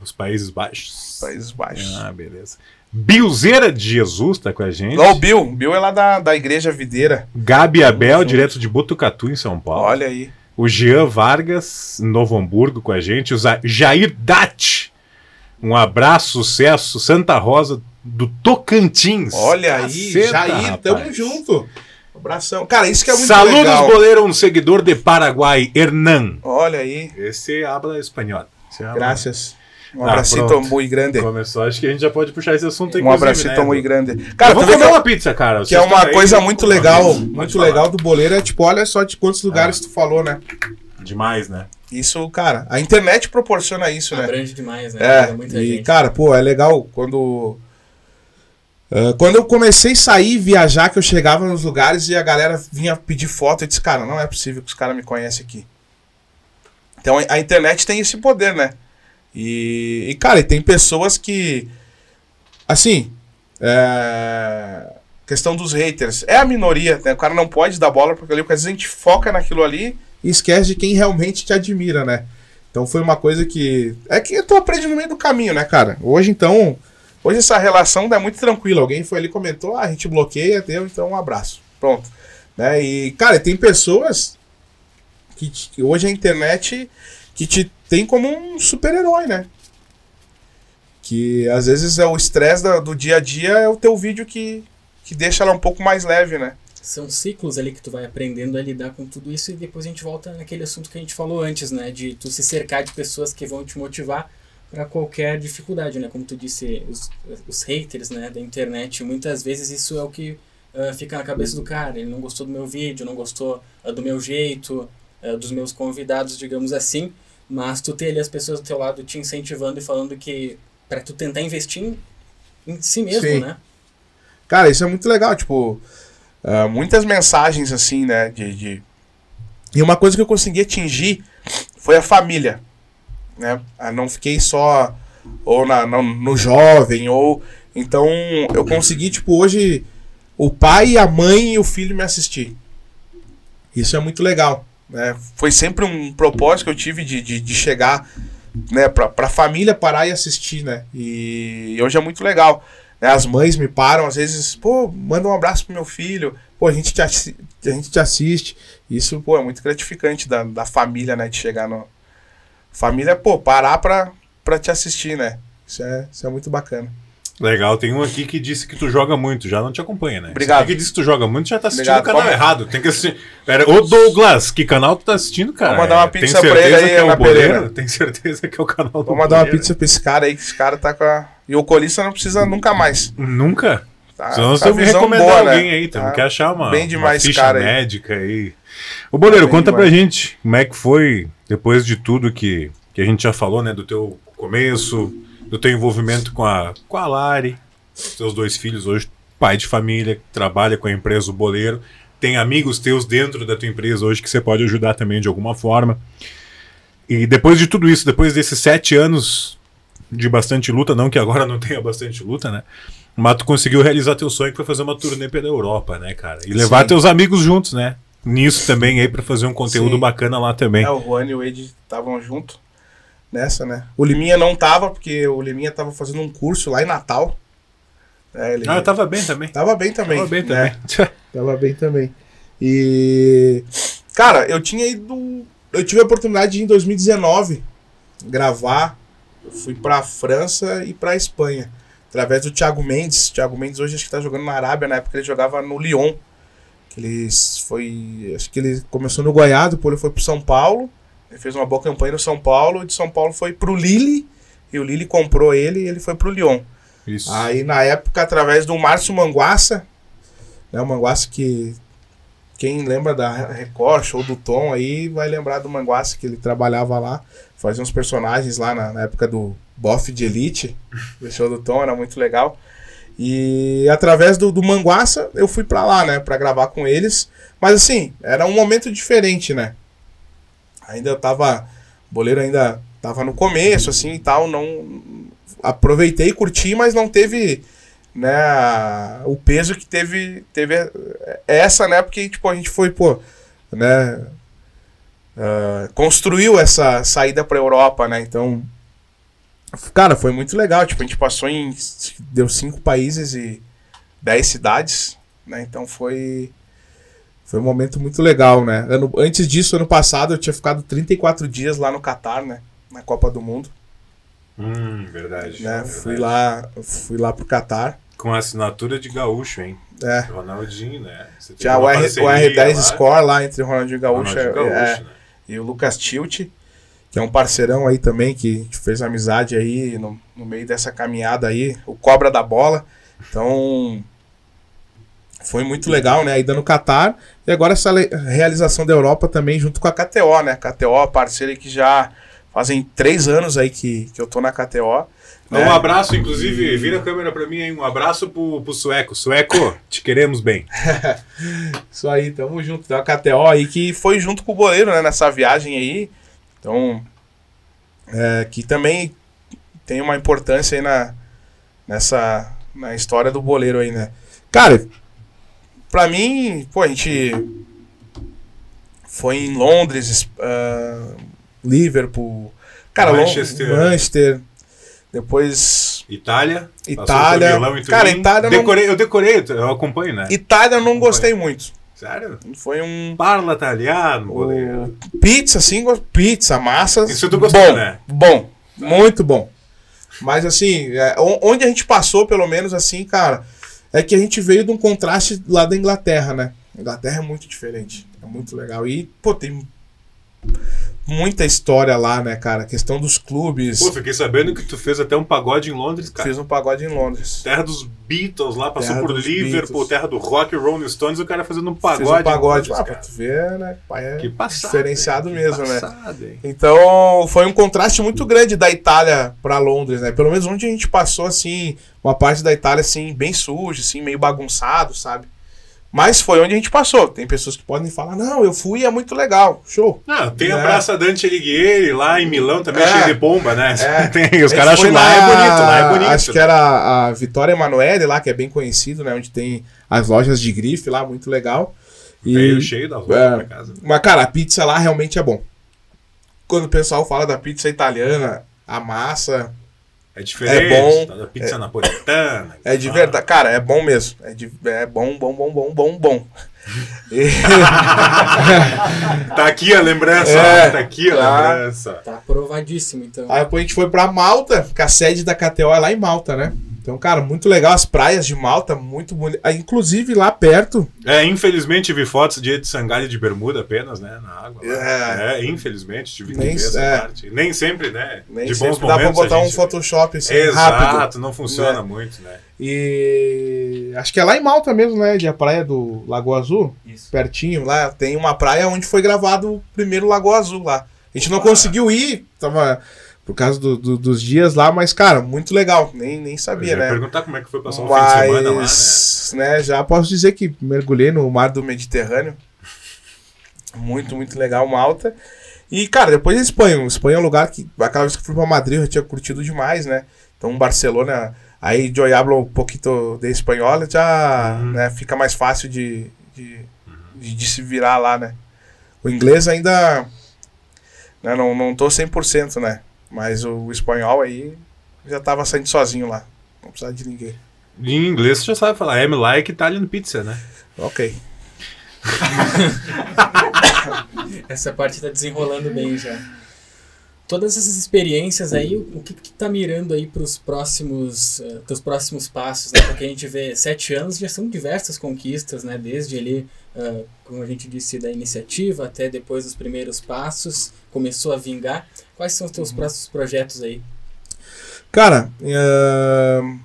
Os Países Baixos. Países Baixos. Ah, beleza. Bilzeira de Jesus tá com a gente. Ó, o Bill. Bill é lá da, da Igreja Videira. Gabi Abel, direto de Botucatu, em São Paulo. Olha aí. O Jean Vargas, Novo Hamburgo, com a gente. O Jair Dat. Um abraço, sucesso. Santa Rosa do Tocantins. Olha aí. Caceta, Jair, tamo rapaz. junto. Abração. Cara, isso que é muito Saludos, legal. goleiro, um seguidor de Paraguai, Hernan. Olha aí. Esse habla espanhol. Graças. Um Ah, abracito pronto. muito grande. Começou, acho que a gente já pode puxar esse assunto. Um abracito muito grande. Cara, vamos comer que- uma pizza, cara. Que é uma aí, coisa muito legal, muito falar. legal do boleiro é tipo, olha só de quantos lugares tu falou, né? Demais, né? Isso, cara, a internet proporciona isso, né? Abrange demais, né? É, muita e gente. cara, pô, é legal quando. Ah, quando eu comecei a sair e viajar, que eu chegava nos lugares e a galera vinha pedir foto, eu disse, cara, não é possível que os caras me conhecem aqui. Então a internet tem esse poder, né? E, e, cara, e tem pessoas que. Assim. É, questão dos haters. É a minoria, né? O cara não pode dar bola porque ali, porque às vezes a gente foca naquilo ali e esquece de quem realmente te admira, né? Então foi uma coisa que. É que tu aprende no meio do caminho, né, cara? Hoje, então. Hoje essa relação é muito tranquila. Alguém foi ali e comentou, ah, a gente bloqueia, deu, então um abraço. Pronto. Né? E, cara, tem pessoas que, que hoje a internet que te tem como um super-herói, né? Que às vezes é o estresse do dia a dia, é o teu vídeo que, que deixa ela um pouco mais leve, né? São ciclos ali que tu vai aprendendo a lidar com tudo isso e depois a gente volta naquele assunto que a gente falou antes, né? De tu se cercar de pessoas que vão te motivar para qualquer dificuldade, né? Como tu disse, os, os haters, né, da internet, muitas vezes isso é o que ah, fica na cabeça do cara. Ele não gostou do meu vídeo, não gostou ah, do meu jeito, ah, dos meus convidados, digamos assim. Mas tu ter ali as pessoas do teu lado te incentivando e falando que para tu tentar investir em, em si mesmo, Sim. né? Cara, isso é muito legal, tipo, ah, muitas mensagens assim, né, de, de- E uma coisa que eu consegui atingir foi a família, né? Ah, não fiquei só ou na, no, no jovem, ou... Então, eu consegui, tipo, hoje, o pai, a mãe e o filho me assistir. Isso é muito legal, né? Foi sempre um propósito que eu tive de, de, de chegar, né, pra, pra família parar e assistir, né? E hoje é muito legal né, as mães me param, às vezes, pô, manda um abraço pro meu filho, pô, a gente te, a gente te assiste. Isso, pô, é muito gratificante da, da família, né, de chegar no... Família, pô, parar pra, pra te assistir, né? Isso é, isso é muito bacana. Legal, tem um aqui que disse que tu joga muito, já não te acompanha, né? Obrigado. Esse que disse que tu joga muito, já tá assistindo Obrigado. o canal Vamos- errado. Tem que assistir. Pera, ô Douglas, que canal tu tá assistindo, cara? Vou mandar uma pizza pra ele aí, é o Ana Boleiro? Pereira. Tem certeza que é o canal do Vou mandar uma Boleiro? pizza pra esse cara aí, que esse cara tá com a... E o colista não precisa nunca mais. Nunca? Tá, Senão nós tá visão recomendar boa, né? alguém aí, temos Tá que achar uma, bem demais uma ficha cara aí. médica aí. Ô, Boleiro, Tá conta pra demais. gente como é que foi, depois de tudo que, que a gente já falou, né, do teu começo, do teu envolvimento com a, com a Lari, seus dois filhos hoje, pai de família, que trabalha com a empresa o Boleiro, tem amigos teus dentro da tua empresa hoje que você pode ajudar também de alguma forma. E depois de tudo isso, depois desses sete anos de bastante luta, não que agora não tenha bastante luta, né? Mas tu conseguiu realizar teu sonho que foi fazer uma turnê pela Europa, né, cara? E levar Sim. teus amigos juntos, né? Nisso também aí pra fazer um conteúdo Sim. bacana lá também. É, o Juan e o Ed estavam junto nessa, né? O Liminha não tava, porque o Liminha tava fazendo um curso lá em Natal. É, ele... Ah, eu tava bem também. Tava bem também. Tava bem né? também. Tava bem também. E. Cara, eu tinha ido. Eu tive a oportunidade de em 2019 gravar. Eu fui pra França e pra Espanha. Através do Thiago Mendes. Thiago Mendes hoje acho que tá jogando na Arábia. Na época ele jogava no Lyon. Que ele foi. Acho que ele começou no Goiás, depois ele foi pro São Paulo. Ele fez uma boa campanha no São Paulo. E de São Paulo foi pro Lille. E o Lille comprou ele e ele foi pro Lyon. Isso. Aí na época, através do Márcio Manguaça, né, o Manguaça que quem lembra da Record, show do Tom aí, vai lembrar do Manguaça que ele trabalhava lá, fazia uns personagens lá na, na época do Boff de Elite, do show do Tom, era muito legal. E através do, do Manguaça eu fui pra lá, né, pra gravar com eles. Mas assim, era um momento diferente, né? Ainda tava. O boleiro ainda tava no começo, assim e tal, não. Aproveitei, curti, mas não teve né, o peso que teve, teve essa, né, porque, tipo, a gente foi, pô, né, uh, construiu essa saída pra Europa, né, então, cara, foi muito legal, tipo, a gente passou em, deu cinco países e dez cidades, né, então foi, foi um momento muito legal, né, ano, antes disso, ano passado, eu tinha ficado 34 dias lá no Catar, né, na Copa do Mundo, Hum, verdade. né? verdade. Fui lá, fui lá pro Catar. Com a assinatura de gaúcho, hein? É. Ronaldinho, né? Tinha o, R, o parceria R10 lá, Score lá entre Ronaldinho Gaúcho, Ronaldinho Gaúcho, é, né? e o Lucas Tilt, que é um parceirão aí também, que fez amizade aí no, no meio dessa caminhada aí, o Cobra da Bola. Então, foi muito legal, né? Ainda no Catar. E agora essa realização da Europa também, junto com a KTO, né? KTO, parceira que já fazem três anos aí que, que eu tô na KTO. né? Um abraço, inclusive, vira a câmera pra mim aí. Um abraço pro, pro Sueco. Sueco, te queremos bem. Isso aí, tamo junto. Uma KTO aí que foi junto com o goleiro, né, nessa viagem aí. Então, é, que também tem uma importância aí na, nessa, na história do boleiro aí, né. Cara, pra mim, pô, a gente foi em Londres, ah, Liverpool, cara, Manchester. Manchester, depois Itália. Itália. Milão Cara. Itália eu não- decorei, Eu decorei, eu acompanho, né? Itália eu não gostei muito. Sério? Foi um Parla italiano, O pizza, assim, go- pizza, massa. Isso tu gostou, bom, né? Bom, muito bom. Mas assim, é, onde a gente passou, pelo menos assim, cara, é que a gente veio de um contraste lá da Inglaterra, né? Inglaterra é muito diferente. É muito legal. E, pô, tem muita história lá, né, cara? A questão dos clubes. Pô, fiquei sabendo que tu fez até um pagode em Londres, cara. Fiz um pagode em Londres. Terra dos Beatles lá, passou Terra por Liverpool, Beatles. terra do rock, Rolling Stones, o cara fazendo um pagode. Fiz um pagode. Londres, Ah, pra cara. tu ver, né? Pai é Que passado. diferenciado hein? mesmo, que né? passado, hein? Então, foi um contraste muito grande da Itália para Londres, né? Pelo menos onde a gente passou, assim, uma parte da Itália, assim, bem suja, assim, meio bagunçado, sabe? Mas foi onde a gente passou. Tem pessoas que podem falar, não, eu fui é muito legal. Show. Não, tem a É. Praça Dante Alighieri lá em Milão também, É. cheio de bomba, né? É. Tem, os A caras acham foi lá é bonito, lá é bonito. Acho que era a Vitória Emanuele lá, que é bem conhecido, né? Onde tem as lojas de grife lá, muito legal. E, Veio cheio da roupa É. pra casa. Mas, cara, a pizza lá realmente é bom. Quando o pessoal fala da pizza italiana, a massa É diferente, É bom. tá da pizza napolitana. é de verdade. Cara, é bom mesmo. É, de, é bom, bom, bom, bom, bom, bom. E- Tá aqui a lembrança, É. ó, tá aqui a Tá. lembrança. Tá aprovadíssimo, então. Aí depois a gente foi pra Malta, que a sede da KTO é lá em Malta, né? Então, cara, muito legal. As praias de Malta, muito bonito. Ah, Inclusive lá perto, É, infelizmente vi fotos de Ed Sangalha de bermuda apenas, né, na água. É. É, infelizmente tive que Nem- ver essa é. parte. Nem sempre, né? nem de sempre bons dá pra momentos. botar um gente- Photoshop assim, Exato, rápido. não funciona Né? muito, né? E acho que é lá em Malta mesmo, né? De a praia do Lagoa Azul, Isso. pertinho lá. Tem uma praia onde foi gravado o primeiro Lagoa Azul lá. A gente não Ah. conseguiu ir, tava por causa do- do- dos dias lá, mas, cara, muito legal. Nem, nem sabia, ia né? perguntar como é que foi passar um fim de semana lá, né? Mas, né, já posso dizer que mergulhei no mar do Mediterrâneo. Muito, muito legal, Malta. E, cara, depois a Espanha. Espanha é um lugar que, aquela vez que eu fui pra Madrid, eu já tinha curtido demais, né? Então, Barcelona, aí eu hablo um pouquinho de espanhol, já Uhum. né, fica mais fácil de, de, de, de se virar lá, né? O inglês ainda, né, não, não tô 100%, né? Mas o espanhol aí já tava saindo sozinho lá. Não precisava de ninguém. Em inglês você já sabe falar I'm like Italian pizza, né? Ok. Essa parte tá desenrolando bem já. Todas essas experiências aí, o que que tá mirando aí para os próximos, eh, teus próximos passos, né? Porque a gente vê sete anos já são diversas conquistas, né? Desde ali, ah, como a gente disse, da iniciativa até depois dos primeiros passos, começou a vingar. Quais são os teus próximos projetos aí? Cara, ahn,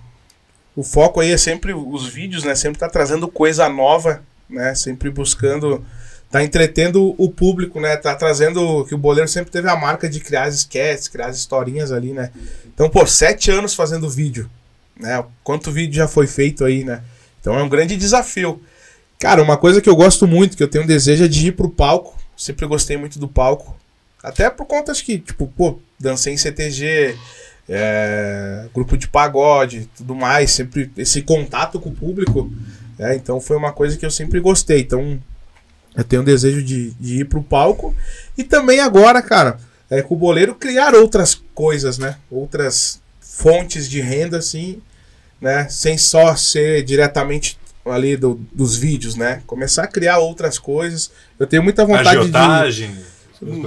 o foco aí é sempre os vídeos, né? Sempre tá trazendo coisa nova, né? Sempre buscando tá entretendo o público, né? Tá trazendo que o boleiro sempre teve a marca de criar sketches, criar as historinhas ali, né? Então, pô, sete anos fazendo vídeo, né? Quanto vídeo já foi feito aí, né? Então é um grande desafio. Cara, uma coisa que eu gosto muito, que eu tenho um desejo é de ir pro palco. Sempre gostei muito do palco. Até por conta, acho que, tipo, pô, dancei em CTG, é, grupo de pagode, tudo mais, sempre esse contato com o público. É, então foi uma coisa que eu sempre gostei. Então eu tenho o desejo de, de ir pro palco. E também agora, cara, é, com o boleiro criar outras coisas, né? Outras fontes de renda, assim, né? Sem só ser diretamente ali do, dos vídeos, né? Começar a criar outras coisas. Eu tenho muita vontade Agiotagem. de.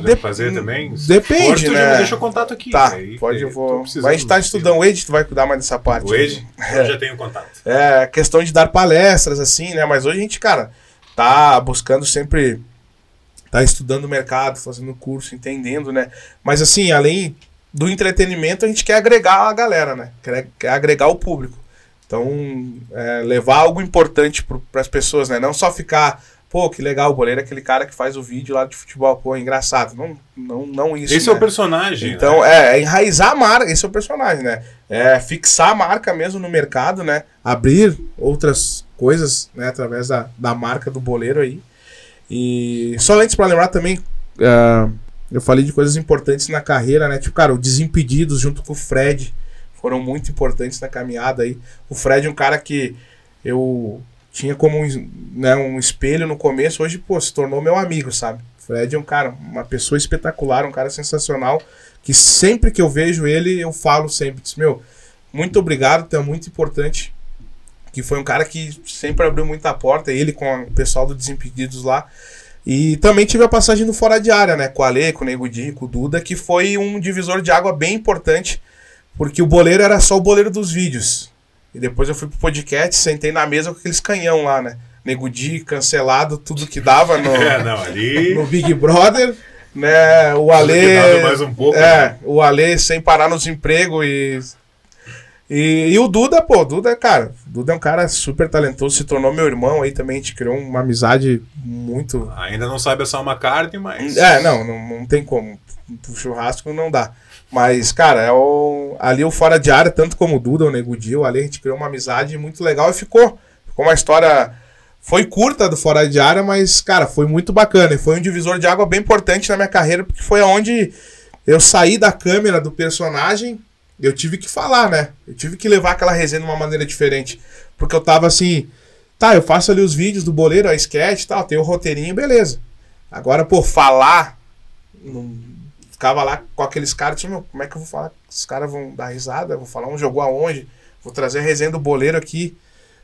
Dep fazer também? Depende, Esporte, né? Deixa o contato aqui. Tá, aí, pode, eu vou. precisando Mas a gente tá de- estudando o Ed, tu vai cuidar mais dessa parte. O Ed, eu já tenho contato. É, questão de dar palestras, assim, né? Mas hoje a gente, cara, tá buscando sempre. Tá estudando o mercado, fazendo curso, entendendo, né? Mas assim, além do entretenimento, a gente quer agregar a galera, né? Quer, quer agregar o público. Então, é, levar algo importante para as pessoas, né? Não só ficar, pô, que legal, o boleiro é aquele cara que faz o vídeo lá de futebol, pô, é engraçado. Não, não, não isso. Esse é o né? personagem. Então, né? é, é enraizar a marca, esse é o personagem, né? É fixar a marca mesmo no mercado, né? Abrir outras coisas, né? Através da, da marca do boleiro aí. E só antes pra lembrar também, ah, eu falei de coisas importantes na carreira, né? Tipo, cara, o Desimpedidos junto com o Fred foram muito importantes na caminhada aí. O Fred é um cara que eu tinha como um, né, um espelho no começo, hoje, pô, se tornou meu amigo, sabe? O Fred é um cara, uma pessoa espetacular, um cara sensacional, que sempre que eu vejo ele, eu falo sempre, meu, muito obrigado, tu é muito importante. Que foi um cara que sempre abriu muita porta, ele com o pessoal do Desimpedidos lá. E também tive a passagem no Fora de Área, né? Com o Ale, com o Nego Di, com o Duda, que foi um divisor de água bem importante, porque o boleiro era só o boleiro dos vídeos. E depois eu fui pro podcast, sentei na mesa com aqueles canhão lá, né? Nego Di, cancelado, tudo que dava no, É, não, ali. no Big Brother, né? O Ale. mais um pouco, É, né? o Ale sem parar nos empregos e. E, e o Duda, pô, Duda, cara, o Duda é um cara super talentoso, se tornou meu irmão aí também, a gente criou uma amizade muito. Ainda não sabe assar uma carne, mas. É, não, não, não tem como. Pro churrasco não dá. Mas, cara, é o, ali o Fora de Área, tanto como o Duda, o Nego Ali, a gente criou uma amizade muito legal e ficou. Ficou uma história. Foi curta do Fora de Área, mas, cara, foi muito bacana. E foi um divisor de água bem importante na minha carreira, porque foi aonde eu saí da câmera do personagem. Eu tive que falar, né? Eu tive que levar aquela resenha de uma maneira diferente. Porque eu tava assim. Tá, eu faço ali os vídeos do boleiro, a sketch e tal, tem o roteirinho, beleza. Agora, pô, falar. Ficava lá com aqueles caras, tipo, como é que eu vou falar? Os caras vão dar risada, vou falar um jogou aonde, vou trazer a resenha do boleiro aqui,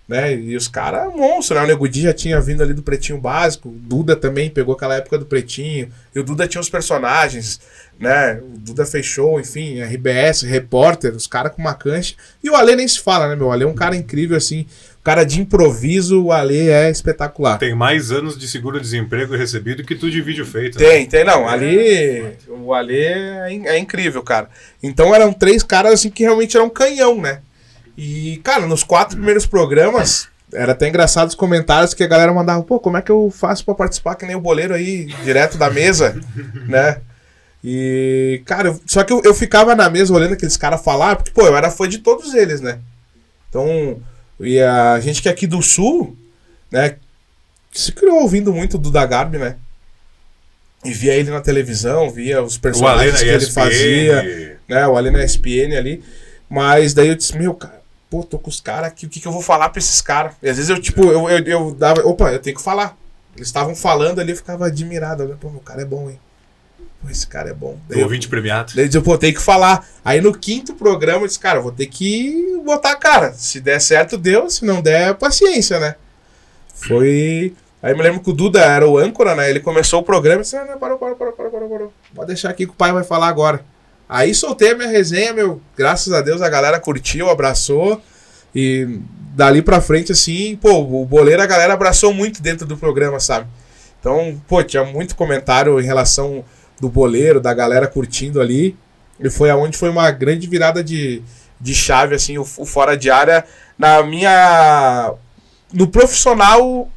né? E os caras, monstro, né? O Nego Di já tinha vindo ali do Pretinho Básico, o Duda também pegou aquela época do Pretinho, e o Duda tinha os personagens, né? O Duda fechou, enfim, RBS, repórter, os caras com uma cancha. E o Ale nem se fala, né, meu? O Ale é um cara incrível, assim, cara de improviso, o Ale é espetacular. Tem mais anos de seguro-desemprego recebido que tu de vídeo feito. né? Tem, tem, não. Ali, o Ali é, é incrível, cara. Então eram três caras assim que realmente eram canhão, né? E, cara, nos quatro primeiros programas, era até engraçado os comentários que a galera mandava, pô, como é que eu faço pra participar que nem o boleiro aí, direto da mesa, né? E, cara, eu- só que eu, eu ficava na mesa olhando aqueles caras falar, porque, pô, eu era fã de todos eles, né? Então, e a gente que é aqui do Sul, né, se criou ouvindo muito do da Garbi, né? E via ele na televisão, via os O personagens na que ele fazia, né? O Ali na ESPN ali. Mas daí eu disse, meu, cara, pô, tô com os caras aqui, o que, que eu vou falar pra esses caras? E às vezes eu, tipo, eu, eu, eu dava, opa, eu tenho que falar. Eles estavam falando ali, eu ficava admirado, né? Pô, meu cara é bom, hein? Esse cara é bom. Daí Do eu, ouvinte premiado. daí eu disse, pô, tem que falar. Aí no quinto programa eu disse, cara, vou ter que botar a cara. Se der certo, deu. Se não der, paciência, né? Foi. Aí me lembro que o Duda era o âncora, né? Ele começou o programa e disse, não, não, parou, parou, parou, parou, parou, parou. Pode deixar aqui que o pai vai falar agora. Aí soltei a minha resenha, meu. Graças a Deus a galera curtiu, abraçou. E dali pra frente, assim, pô, o boleiro a galera abraçou muito dentro do programa, sabe? Então, pô, tinha muito comentário em relação do boleiro, da galera curtindo ali. E foi aonde foi uma grande virada de, de chave, assim, o, o fora de área na minha. no profissional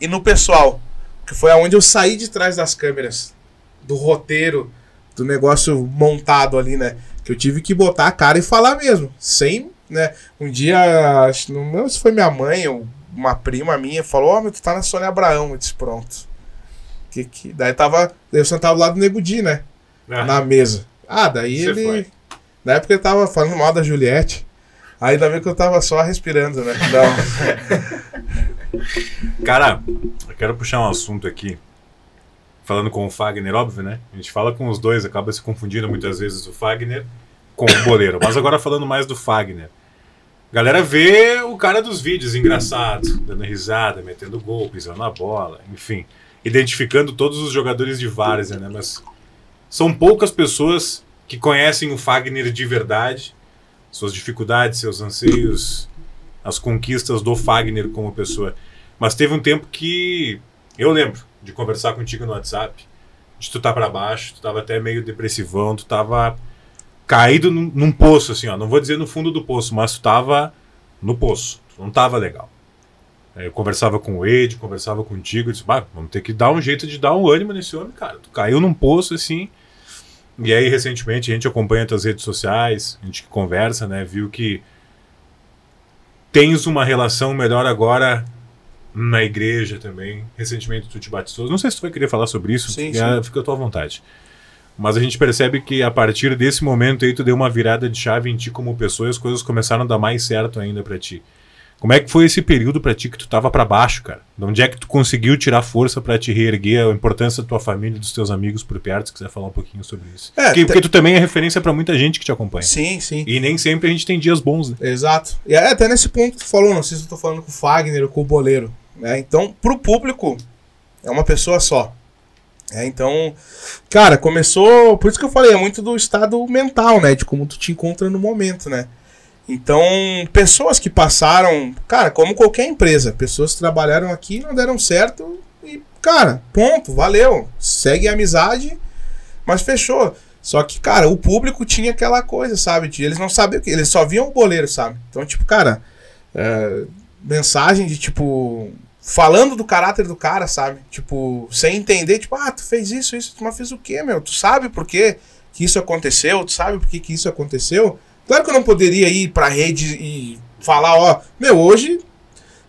e no pessoal. Que foi aonde eu saí de trás das câmeras, do roteiro, do negócio montado ali, né? Que eu tive que botar a cara e falar mesmo, sem, né? Um dia, não lembro se foi minha mãe ou uma prima minha, falou: Ó, meu, tu tá na Sônia Abraão. Eu disse: Pronto. Que, que... Daí tava. Eu sentava lá do Nego Di, né? Ah, Na mesa. Ah, daí Você ele. foi. Na época ele tava falando mal da Juliette. Aí ainda bem que eu tava só respirando, né? Não. Cara, eu quero puxar um assunto aqui. Falando com o Fagner, óbvio, né? A gente fala com os dois, acaba se confundindo muitas vezes o Fagner com o boleiro. Mas agora falando mais do Fagner. Galera vê o cara dos vídeos engraçados, dando risada, metendo gol, pisando na bola, enfim. Identificando todos os jogadores de várzea, né? Mas são poucas pessoas que conhecem o Fagner de verdade, suas dificuldades, seus anseios, as conquistas do Fagner como pessoa. Mas teve um tempo que eu lembro de conversar contigo no WhatsApp, de tu tá para baixo, tu tava até meio depressivão, tu tava caído num, num, poço, assim, ó. Não vou dizer no fundo do poço, mas tu tava no poço. Tu não tava legal. Eu conversava com o Ed, conversava contigo, disse, bah, vamos ter que dar um jeito de dar um ânimo nesse homem, cara. Tu caiu num poço, assim. E aí, recentemente, a gente acompanha tuas redes sociais, a gente conversa, né? Viu que tens uma relação melhor agora na igreja também. Recentemente tu te batizou. Não sei se tu vai querer falar sobre isso, sim, sim. fica à tua vontade. Mas a gente percebe que a partir desse momento aí tu deu uma virada de chave em ti como pessoa e as coisas começaram a dar mais certo ainda para ti. Como é que foi esse período para ti que tu tava para baixo, cara? De onde é que tu conseguiu tirar força para te reerguer, a importância da tua família, dos teus amigos por perto, se quiser falar um pouquinho sobre isso. É, porque, te... porque, tu também é referência para muita gente que te acompanha. Sim, sim. E nem sempre a gente tem dias bons, né? Exato. E é até nesse ponto que tu falou, não sei se eu tô falando com o Fagner ou com o Boleiro, né? Então, pro público, é uma pessoa só. É, então, cara, começou. Por isso que eu falei, é muito do estado mental, né? De como tu te encontra no momento, né? Então, pessoas que passaram, cara, como qualquer empresa, pessoas que trabalharam aqui não deram certo e, cara, ponto, valeu. Segue a amizade, mas fechou. Só que, cara, o público tinha aquela coisa, sabe? De, eles não sabiam o que, eles só viam o boleiro, sabe? Então, tipo, cara, é, mensagem de tipo, falando do caráter do cara, sabe? Tipo, sem entender, tipo, ah, tu fez isso, isso, mas fez o quê, meu? Tu sabe por quê que isso aconteceu? Tu sabe por que, que isso aconteceu? Claro que eu não poderia ir pra rede e falar, ó, meu, hoje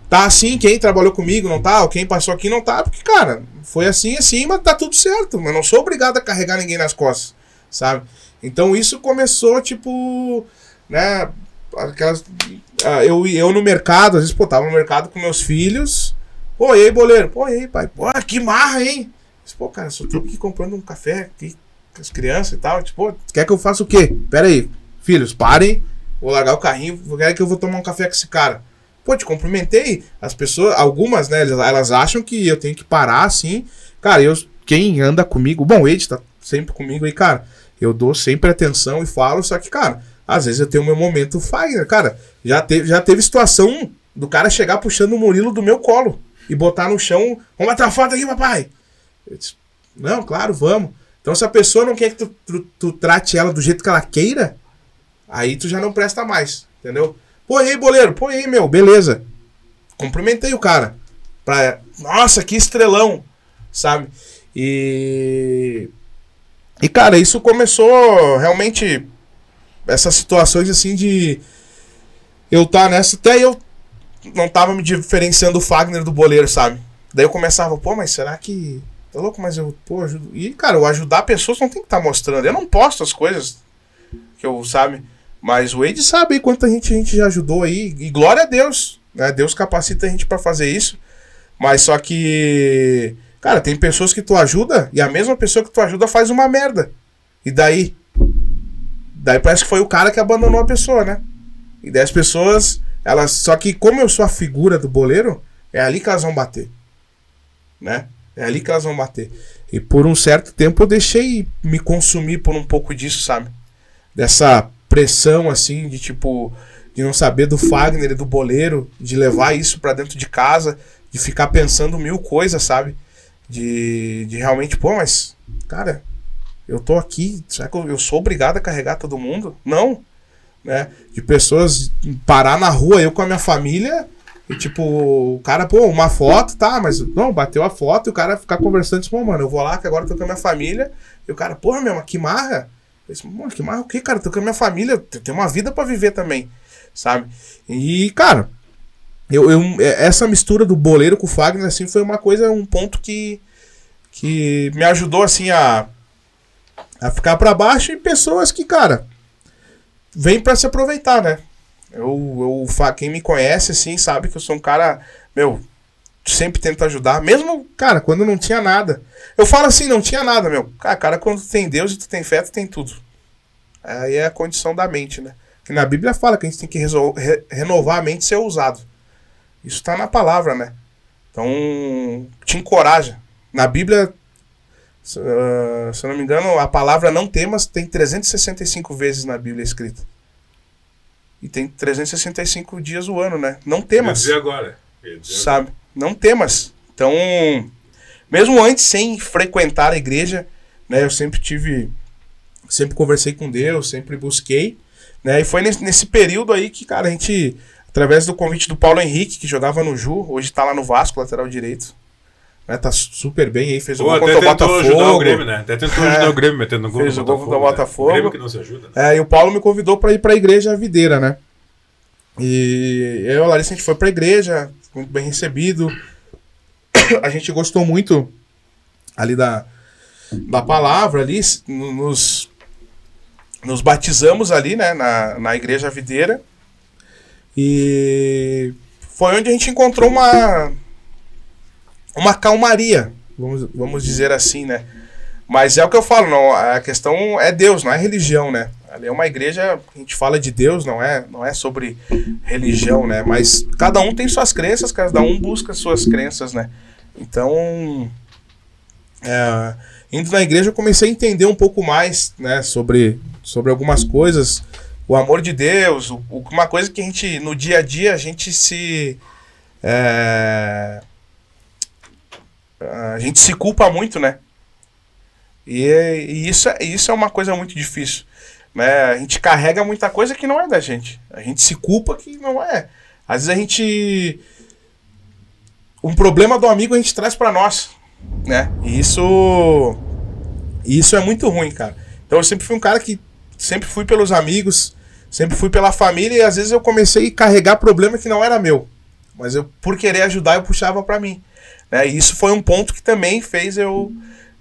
tá assim, quem trabalhou comigo não tá, ou quem passou aqui não tá, porque, cara, foi assim, assim, mas tá tudo certo. Eu não sou obrigado a carregar ninguém nas costas, sabe? Então isso começou, tipo, né, aquelas. Uh, eu, eu no mercado, às vezes, pô, tava no mercado com meus filhos, Pô, e aí, boleiro? Pô, e aí, pai? Pô, que marra, hein? Pô, cara, só tô aqui comprando um café aqui com as crianças e tal. Tipo, quer que eu faça o quê? Pera aí, filhos, parem. Vou largar o carrinho, quero que eu vou tomar um café com esse cara. Pô, te cumprimentei. As pessoas, algumas, né, elas acham que eu tenho que parar assim. Cara, eu, quem anda comigo, bom, o Ed tá sempre comigo aí, cara. Eu dou sempre atenção e falo, só que, cara, às vezes eu tenho meu momento fire, cara. Já teve, já teve situação do cara chegar puxando o Murilo do meu colo e botar no chão. Vamos bater uma foto aqui, papai. Disse, não, claro, vamos. Então, se a pessoa não quer que tu, tu, tu, trate ela do jeito que ela queira, aí tu já não presta mais, entendeu? Pô, aí, boleiro? Pô, aí, meu? Beleza. Cumprimentei o cara. Pra, nossa, que estrelão, sabe? E. E, cara, isso começou realmente. Essas situações assim de. Eu tá nessa. Até eu não tava me diferenciando o Fagner do boleiro, sabe? Daí eu começava, pô, mas será que. Tá louco, mas eu, pô, ajudo. E, cara, eu ajudar pessoas não tem que estar tá mostrando. Eu não posto as coisas que eu, sabe? Mas o Wade sabe quanta gente a gente já ajudou aí. E glória a Deus. Né? Deus capacita a gente para fazer isso. Mas só que. Cara, tem pessoas que tu ajuda e a mesma pessoa que tu ajuda faz uma merda. E daí? Daí parece que foi o cara que abandonou a pessoa, né? E daí as pessoas elas, só que como eu sou a figura do boleiro, é ali que elas vão bater. Né? É ali que elas vão bater. E por um certo tempo eu deixei me consumir por um pouco disso, sabe? Dessa pressão assim de tipo de não saber do Fagner e do boleiro, de levar isso para dentro de casa, de ficar pensando mil coisas, sabe? De, de realmente, pô, mas cara, eu tô aqui, será que eu, eu sou obrigado a carregar todo mundo? Não né? De pessoas parar na rua, eu com a minha família, e tipo, o cara, pô, uma foto, tá, mas não, bateu a foto e o cara ficar conversando, disse, mano, eu vou lá que agora tô com a minha família, e o cara, porra, meu, que marra. Disse, mano, que marra o quê, cara? Tô com a minha família, tenho uma vida para viver também, sabe? E, cara, eu, eu, é, essa mistura do boleiro com o Fagner, assim, foi uma coisa, um ponto que, que me ajudou, assim, a, a ficar para baixo e pessoas que, cara, vem para se aproveitar, né? Eu, eu, quem me conhece, assim, sabe que eu sou um cara, meu, sempre tento ajudar, mesmo, cara, quando não tinha nada. Eu falo assim, não tinha nada, meu. Cara, cara quando tu tem Deus e tu tem fé, tu tem tudo. Aí é a condição da mente, né? Que na Bíblia fala que a gente tem que re renovar a mente e ser ousado. Isso tá na palavra, né? Então, te encoraja. Na Bíblia, se eu não me engano, a palavra não temas tem 365 vezes na Bíblia escrita. E tem 365 dias o ano, né? Não temas. Eu dizer agora. dizer sabe? Agora. Não temas. Então, mesmo antes, sem frequentar a igreja, né? Eu sempre tive. Sempre conversei com Deus, sempre busquei. Né? E foi nesse, nesse período aí que, cara, a gente, através do convite do Paulo Henrique, que jogava no Ju, hoje tá lá no Vasco, lateral direito. Né? Tá super bem aí, fez o gol contra o Botafogo. Ajudar o Grêmio, né? Até tentou ajudar é, o Grêmio metendo gol fez o gol contra o Botafogo. Né? Grêmio que não se ajuda. Né? É, e o Paulo me convidou para ir para a igreja videira, né? E eu e a Larissa a gente foi para a igreja, muito bem recebido. A gente gostou muito ali da, da palavra ali, nos, nos batizamos ali, né, na, na igreja videira. E foi onde a gente encontrou uma uma calmaria, vamos, vamos dizer assim, né? Mas é o que eu falo, não, a questão é Deus, não é religião, né? É uma igreja, a gente fala de Deus, não é, não é sobre religião, né? Mas cada um tem suas crenças, cada um busca suas crenças, né? Então, é, indo na igreja eu comecei a entender um pouco mais, né, sobre, sobre algumas coisas, o amor de Deus, o, uma coisa que a gente, no dia a dia, a gente se... É, a gente se culpa muito, né? E, e, isso, é, isso é uma coisa muito difícil. Né? A gente carrega muita coisa que não é da gente. A gente se culpa que não é. Às vezes a gente. Um problema do amigo a gente traz para nós. Né? E isso. Isso é muito ruim, cara. Então eu sempre fui um cara que sempre fui pelos amigos, sempre fui pela família e às vezes eu comecei a carregar problema que não era meu. Mas eu, por querer ajudar, eu puxava para mim. Né? E isso foi um ponto que também fez eu,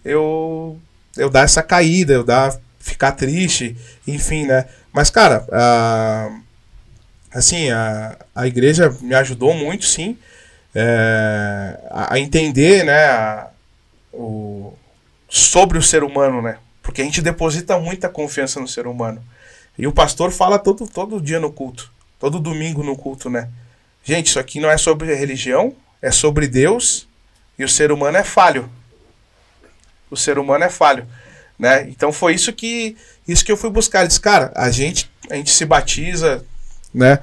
eu, eu dar essa caída, eu dar, ficar triste, enfim, né? Mas, cara, a, assim, a, a igreja me ajudou muito, sim, é, a, a, entender, né, a, o, sobre o ser humano, né? Porque a gente deposita muita confiança no ser humano. E o pastor fala todo, todo dia no culto, todo domingo no culto, né? Gente, isso aqui não é sobre religião, é sobre Deus e o ser humano é falho. O ser humano é falho. Né? Então foi isso que isso que eu fui buscar. Ele disse, cara, a gente, a gente se batiza, né?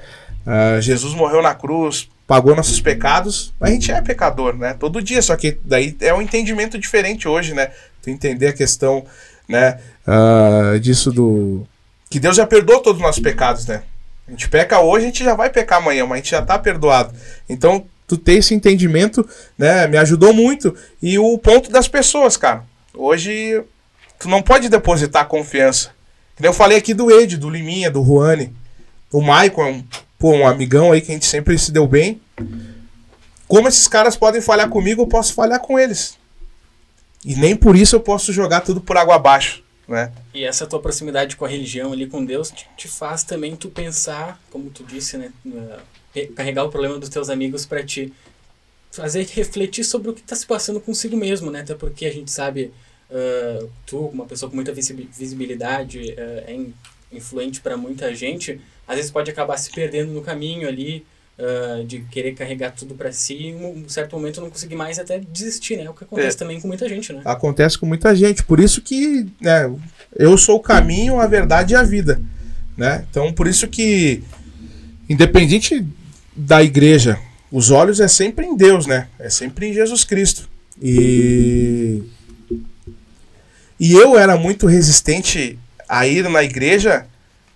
Uh, Jesus morreu na cruz, pagou nossos pecados, a gente é pecador, né? Todo dia, só que daí é um entendimento diferente hoje, né? Tu entender a questão, né? Uh, disso do que Deus já perdoou todos os nossos pecados, né? A gente peca hoje, a gente já vai pecar amanhã, mas a gente já está perdoado. Então tu ter esse entendimento, né, me ajudou muito. E o ponto das pessoas, cara. Hoje, tu não pode depositar confiança. Eu falei aqui do Ed, do Liminha, do Juane. O Maicon é um, pô, um amigão aí que a gente sempre se deu bem. Como esses caras podem falhar comigo, eu posso falhar com eles. E nem por isso eu posso jogar tudo por água abaixo. Né? E essa tua proximidade com a religião ali, com Deus, te, te faz também tu pensar, como tu disse, né? carregar o problema dos teus amigos para te fazer refletir sobre o que está se passando consigo mesmo, né? Até porque a gente sabe, uh, tu, uma pessoa com muita visibilidade, uh, é influente para muita gente, às vezes pode acabar se perdendo no caminho ali, uh, de querer carregar tudo para si e em um certo momento não conseguir mais até desistir, né? O que acontece é. também com muita gente, né? Acontece com muita gente, por isso que né, eu sou o caminho, a verdade e a vida, né? Então, por isso que independente da igreja, os olhos é sempre em Deus, né? É sempre em Jesus Cristo. E e eu era muito resistente a ir na igreja,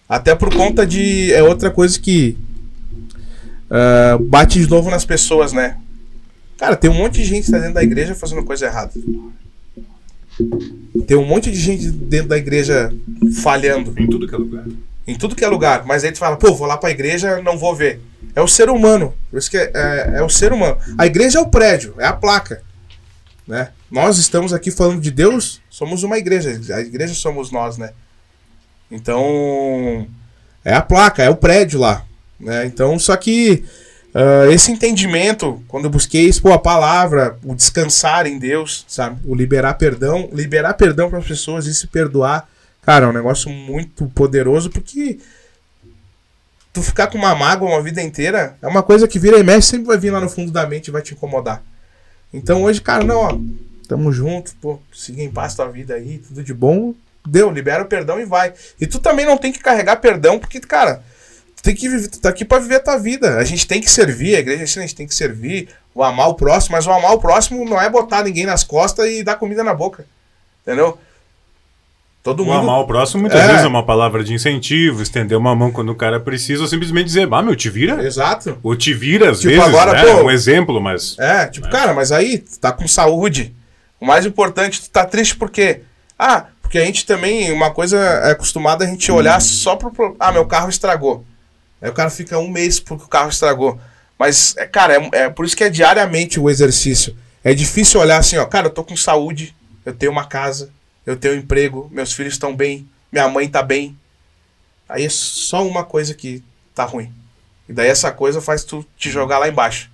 até por conta de é outra coisa que uh, bate de novo nas pessoas, né? Cara, tem um monte de gente tá dentro da igreja fazendo coisa errada. Tem um monte de gente dentro da igreja falhando. Em tudo que é lugar. Em tudo que é lugar. Mas aí tu fala, pô, vou lá pra igreja, não vou ver. É o ser humano. Por isso que é, é, é, o ser humano. A igreja é o prédio, é a placa. Né? Nós estamos aqui falando de Deus, somos uma igreja. A igreja somos nós, né? Então, É a placa, é o prédio lá. Né? Então, só que uh, esse entendimento, quando eu busquei expor a palavra, o descansar em Deus, sabe? O liberar perdão, liberar perdão para as pessoas e se perdoar, cara, é um negócio muito poderoso porque tu ficar com uma mágoa uma vida inteira é uma coisa que vira e mexe, sempre vai vir lá no fundo da mente e vai te incomodar. Então hoje, cara, não, ó, tamo junto, pô, siga em paz tua vida aí, tudo de bom, deu, libera o perdão e vai. E tu também não tem que carregar perdão, porque, cara, tu tem que viver, tu tá aqui pra viver a tua vida. A gente tem que servir, a igreja a gente tem que servir, o amar o próximo, mas o amar o próximo não é botar ninguém nas costas e dar comida na boca. Entendeu? Todo mundo. O amar o próximo muitas é. vezes é uma palavra de incentivo, estender uma mão quando o cara precisa, ou simplesmente dizer, ah, meu, te vira. Exato. Ou te vira, às tipo, vezes, agora, né? pô, um exemplo, mas. É, tipo, é. cara, mas aí, tu tá com saúde. O mais importante, tu tá triste porque. Ah, porque a gente também, uma coisa é acostumado a gente olhar só pro. Ah, meu carro estragou. Aí o cara fica um mês porque o carro estragou. Mas, é, cara, é, é por isso que é diariamente o exercício. É difícil olhar assim, ó, cara, eu tô com saúde, eu tenho uma casa, eu tenho um emprego, meus filhos estão bem, minha mãe tá bem. Aí é só uma coisa que tá ruim. E daí essa coisa faz tu te jogar lá embaixo.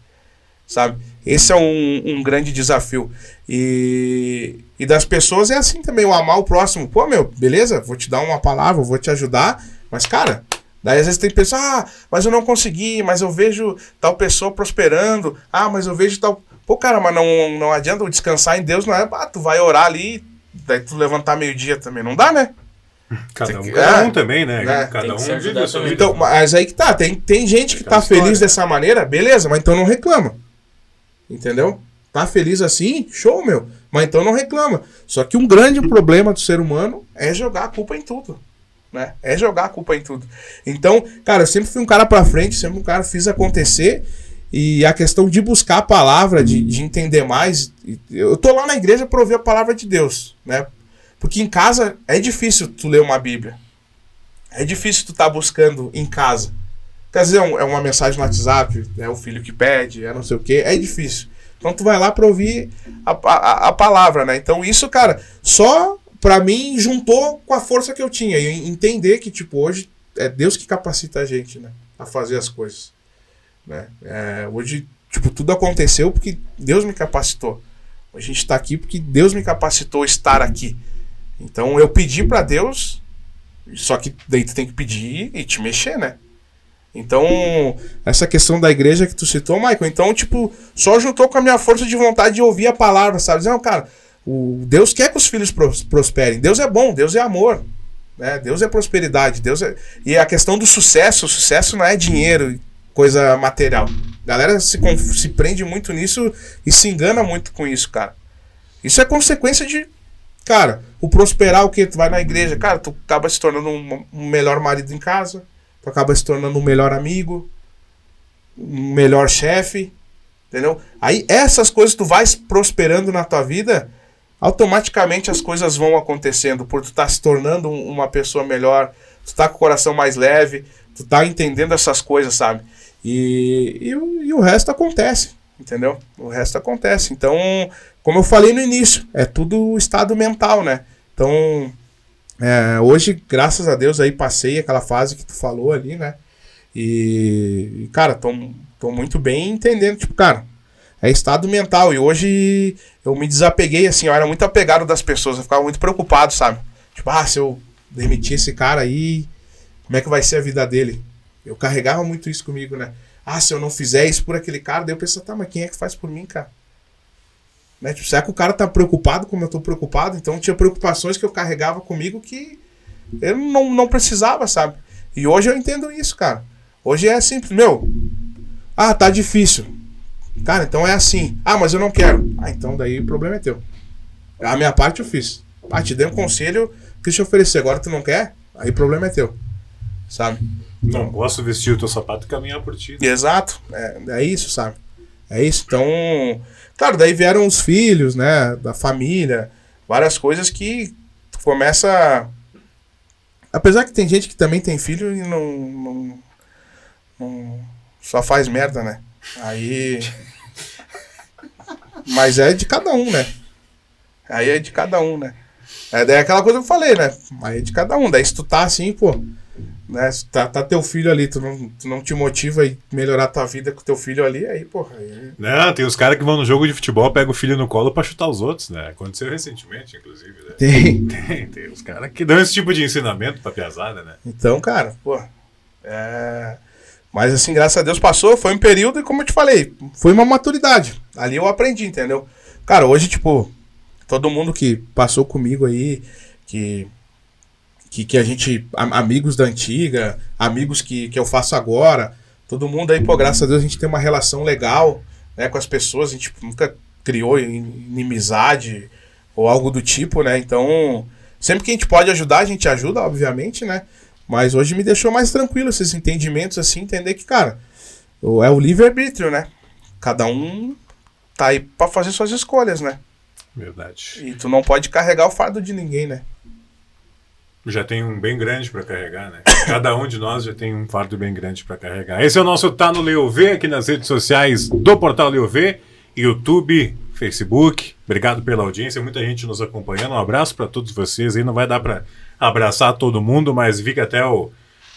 Sabe? Esse é um, um grande desafio. E, e das pessoas é assim também, o amar o próximo. Pô, meu, beleza, vou te dar uma palavra, vou te ajudar, mas, cara, daí às vezes tem pessoa, ah, mas eu não consegui, mas eu vejo tal pessoa prosperando, ah, mas eu vejo tal. Pô, cara, mas não, não adianta descansar em Deus, não é, ah, tu vai orar ali, daí tu levantar meio-dia também, não dá, né? Cada um, que, cada é, um também, né? né? Cada um vive a sua vida. Então, mas aí que tá, tem, tem gente que tá feliz dessa maneira, beleza, mas então não reclama. Entendeu? Tá feliz assim? Show, meu. Mas então não reclama. Só que um grande problema do ser humano é jogar a culpa em tudo. Né? É jogar a culpa em tudo. Então, cara, eu sempre fui um cara pra frente, sempre um cara fiz acontecer. E a questão de buscar a palavra, de, de entender mais. Eu tô lá na igreja para ouvir a palavra de Deus, né? Porque em casa é difícil tu ler uma Bíblia. É difícil tu estar tá buscando em casa. Quer dizer, é, é uma mensagem no WhatsApp, é o filho que pede, é não sei o que, é difícil. Então tu vai lá para ouvir a, a, a, palavra, né? Então isso, cara, só para mim juntou com a força que eu tinha e entender que tipo hoje é Deus que capacita a gente, né, a fazer as coisas, né? É, hoje tipo tudo aconteceu porque Deus me capacitou. A gente está aqui porque Deus me capacitou a estar aqui. Então eu pedi para Deus, só que daí tu tem que pedir e te mexer, né? Então, essa questão da igreja que tu citou, Michael, então, tipo, só juntou com a minha força de vontade de ouvir a palavra, sabe? Dizendo, cara, o Deus quer que os filhos prosperem. Deus é bom, Deus é amor. Né? Deus é prosperidade. Deus é... E a questão do sucesso, o sucesso não é dinheiro, coisa material. A galera se, se prende muito nisso e se engana muito com isso, cara. Isso é consequência de. Cara, o prosperar o que? Tu vai na igreja, cara, tu acaba se tornando um, um melhor marido em casa tu acaba se tornando um melhor amigo, um melhor chefe, entendeu? Aí essas coisas tu vais prosperando na tua vida, automaticamente as coisas vão acontecendo, por tu tá se tornando uma pessoa melhor, tu tá com o coração mais leve, tu tá entendendo essas coisas, sabe? E, e, e o resto acontece, entendeu? O resto acontece. Então, como eu falei no início, é tudo estado mental, né? Então, é, hoje, graças a Deus, aí passei aquela fase que tu falou ali, né? E, cara, tô, tô muito bem entendendo, tipo, cara, é estado mental. E hoje eu me desapeguei, assim, eu era muito apegado das pessoas, eu ficava muito preocupado, sabe? Tipo, ah, se eu demitir esse cara aí, como é que vai ser a vida dele? Eu carregava muito isso comigo, né? Ah, se eu não fizer isso por aquele cara, daí eu pensava, tá, mas quem é que faz por mim, cara? Né? Tipo, será que o cara tá preocupado como eu tô preocupado? Então tinha preocupações que eu carregava comigo que eu não, não precisava, sabe? E hoje eu entendo isso, cara. Hoje é simples, meu. Ah, tá difícil. Cara, então é assim. Ah, mas eu não quero. Ah, então daí o problema é teu. A minha parte eu fiz. Ah, te dei um conselho, quis te oferecer. Agora tu não quer? Aí o problema é teu. Sabe? Não posso vestir o teu sapato e caminhar por ti. Né? Exato. É, é isso, sabe? É isso. Então, Claro, daí vieram os filhos, né? Da família, várias coisas que começa. Apesar que tem gente que também tem filho e não, não, não só faz merda, né? Aí. Mas é de cada um, né? Aí é de cada um, né? É daí é aquela coisa que eu falei, né? Aí é de cada um. Daí se tu tá assim, pô. Né? Tá, tá teu filho ali, tu não, tu não te motiva e melhorar tua vida com teu filho ali, aí, porra. Aí... Não, tem os caras que vão no jogo de futebol, pegam o filho no colo pra chutar os outros, né? Aconteceu recentemente, inclusive. Né? Tem. Tem, tem os caras que dão esse tipo de ensinamento pra piazada, né? Então, cara, pô. É... Mas assim, graças a Deus passou, foi um período e como eu te falei, foi uma maturidade. Ali eu aprendi, entendeu? Cara, hoje, tipo, todo mundo que passou comigo aí, que que, que a gente, amigos da antiga, amigos que, que eu faço agora, todo mundo aí, pô, graças a Deus a gente tem uma relação legal né, com as pessoas, a gente nunca criou inimizade ou algo do tipo, né? Então, sempre que a gente pode ajudar, a gente ajuda, obviamente, né? Mas hoje me deixou mais tranquilo esses entendimentos, assim, entender que, cara, é o livre-arbítrio, né? Cada um tá aí pra fazer suas escolhas, né? Verdade. E tu não pode carregar o fardo de ninguém, né? Já tem um bem grande para carregar, né? Cada um de nós já tem um fardo bem grande para carregar. Esse é o nosso Tá no Leovê, aqui nas redes sociais do Portal Leovê, YouTube, Facebook. Obrigado pela audiência, muita gente nos acompanhando. Um abraço para todos vocês aí. Não vai dar para abraçar todo mundo, mas vi que até o,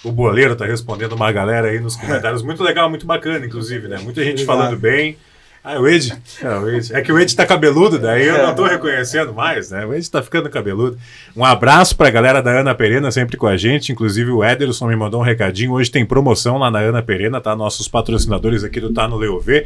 o Boleiro tá respondendo uma galera aí nos comentários. Muito legal, muito bacana, inclusive, né? Muita gente Obrigado. falando bem. Ah, o Ed. É, o Ed. É que o Ed tá cabeludo, daí eu não tô reconhecendo mais, né? O Ed tá ficando cabeludo. Um abraço pra galera da Ana Perena, sempre com a gente. Inclusive o Ederson me mandou um recadinho. Hoje tem promoção lá na Ana Perena, tá? Nossos patrocinadores aqui do Tá no Leovê.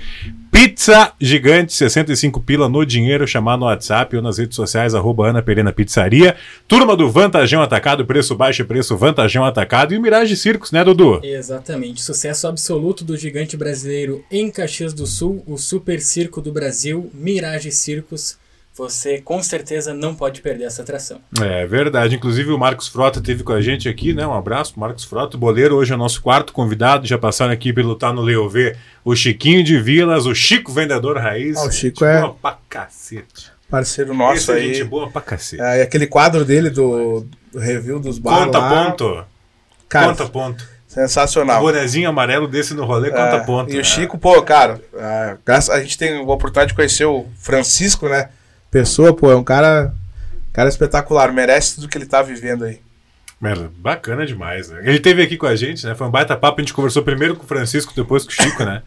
Pizza gigante, 65 pila no dinheiro, chamar no WhatsApp ou nas redes sociais, arroba Ana Perena Pizzaria. Turma do Vantajão Atacado, preço baixo, preço Vantajão Atacado e o Mirage Circos, né, Dudu? Exatamente. Sucesso absoluto do gigante brasileiro em Caxias do Sul, o Super Circo do Brasil, Mirage Circos. Você com certeza não pode perder essa atração. É verdade. Inclusive o Marcos Frota teve com a gente aqui, né? Um abraço, Marcos Frota, boleiro. Hoje é o nosso quarto convidado. Já passaram aqui pelo Tá no Leovê o Chiquinho de Vilas, o Chico Vendedor Raiz. Ah, o Chico é. Boa pra cacete. Parceiro nosso Esse é aí. gente boa pra cacete. É, aquele quadro dele do, do review dos bares. Conta lá. ponto. Cara, Conta ponto. Sensacional. O bonezinho amarelo desse no rolê, conta É, ponto. E né? o Chico, pô, cara, é, graças- a gente tem a oportunidade de conhecer o Francisco, né? Pessoa, pô, é um cara, cara espetacular, merece tudo que ele tá vivendo aí. Merda, bacana demais, né? Ele teve aqui com a gente, né? Foi um baita papo. A gente conversou primeiro com o Francisco, depois com o Chico, né?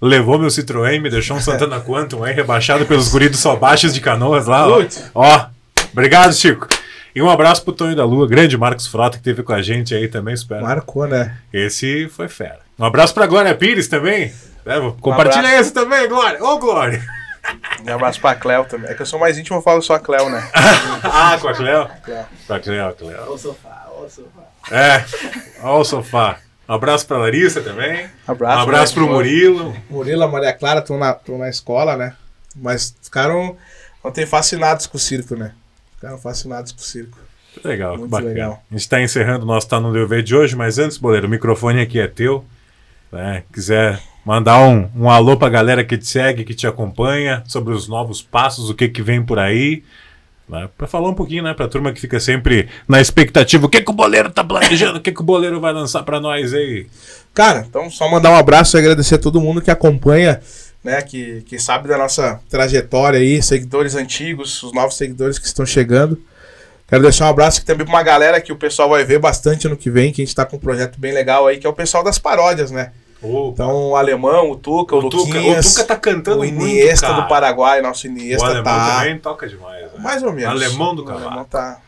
Levou meu Citroën, me deixou um Santana Quantum aí, rebaixado pelos guridos só baixas de canoas lá, ó. Ó, obrigado, Chico. E um abraço pro Tonho da Lua, grande Marcos Frota, que teve com a gente aí também, espero. Marcou, né? Esse foi fera. Um abraço pra Glória Pires também. né? Compartilha abraço. esse também, Glória. Ô, Glória. Um abraço pra Cléo também. É que eu sou mais íntimo, eu falo só a Cléo, né? ah, com a Cleo? Cléo. Com a Cleo, Cleo. Ó o sofá, ó o sofá. É, ó o sofá. Um abraço pra Larissa também. Abraço, um abraço né? pro Murilo. Murilo, a Maria Clara estão na, tão na escola, né? Mas ficaram ontem fascinados com o circo, né? Ficaram fascinados com o circo. Legal, Muito bacana. legal. A gente está encerrando o nosso Tá no DV de hoje, mas antes, Boleiro, o microfone aqui é teu. né? Quiser mandar um, um alô pra galera que te segue, que te acompanha, sobre os novos passos, o que que vem por aí. Né? Pra falar um pouquinho, né? Pra turma que fica sempre na expectativa. O que que o Boleiro tá planejando? O que que o Boleiro vai lançar pra nós aí? Cara, então só mandar um abraço e agradecer a todo mundo que acompanha, né? Que, que sabe da nossa trajetória aí, seguidores antigos, os novos seguidores que estão chegando. Quero deixar um abraço aqui também pra uma galera que o pessoal vai ver bastante ano que vem, que a gente tá com um projeto bem legal aí, que é o pessoal das paródias, né? Ô, Então, o Alemão, o Tuca, o, o, Tuca, Luquinhas, o Tuca tá cantando o muito, Iniesta cara. do Paraguai, nosso O Iniesta alemão tá... também toca demais. né? Mais ou menos. Alemão do O cavaco. alemão tá...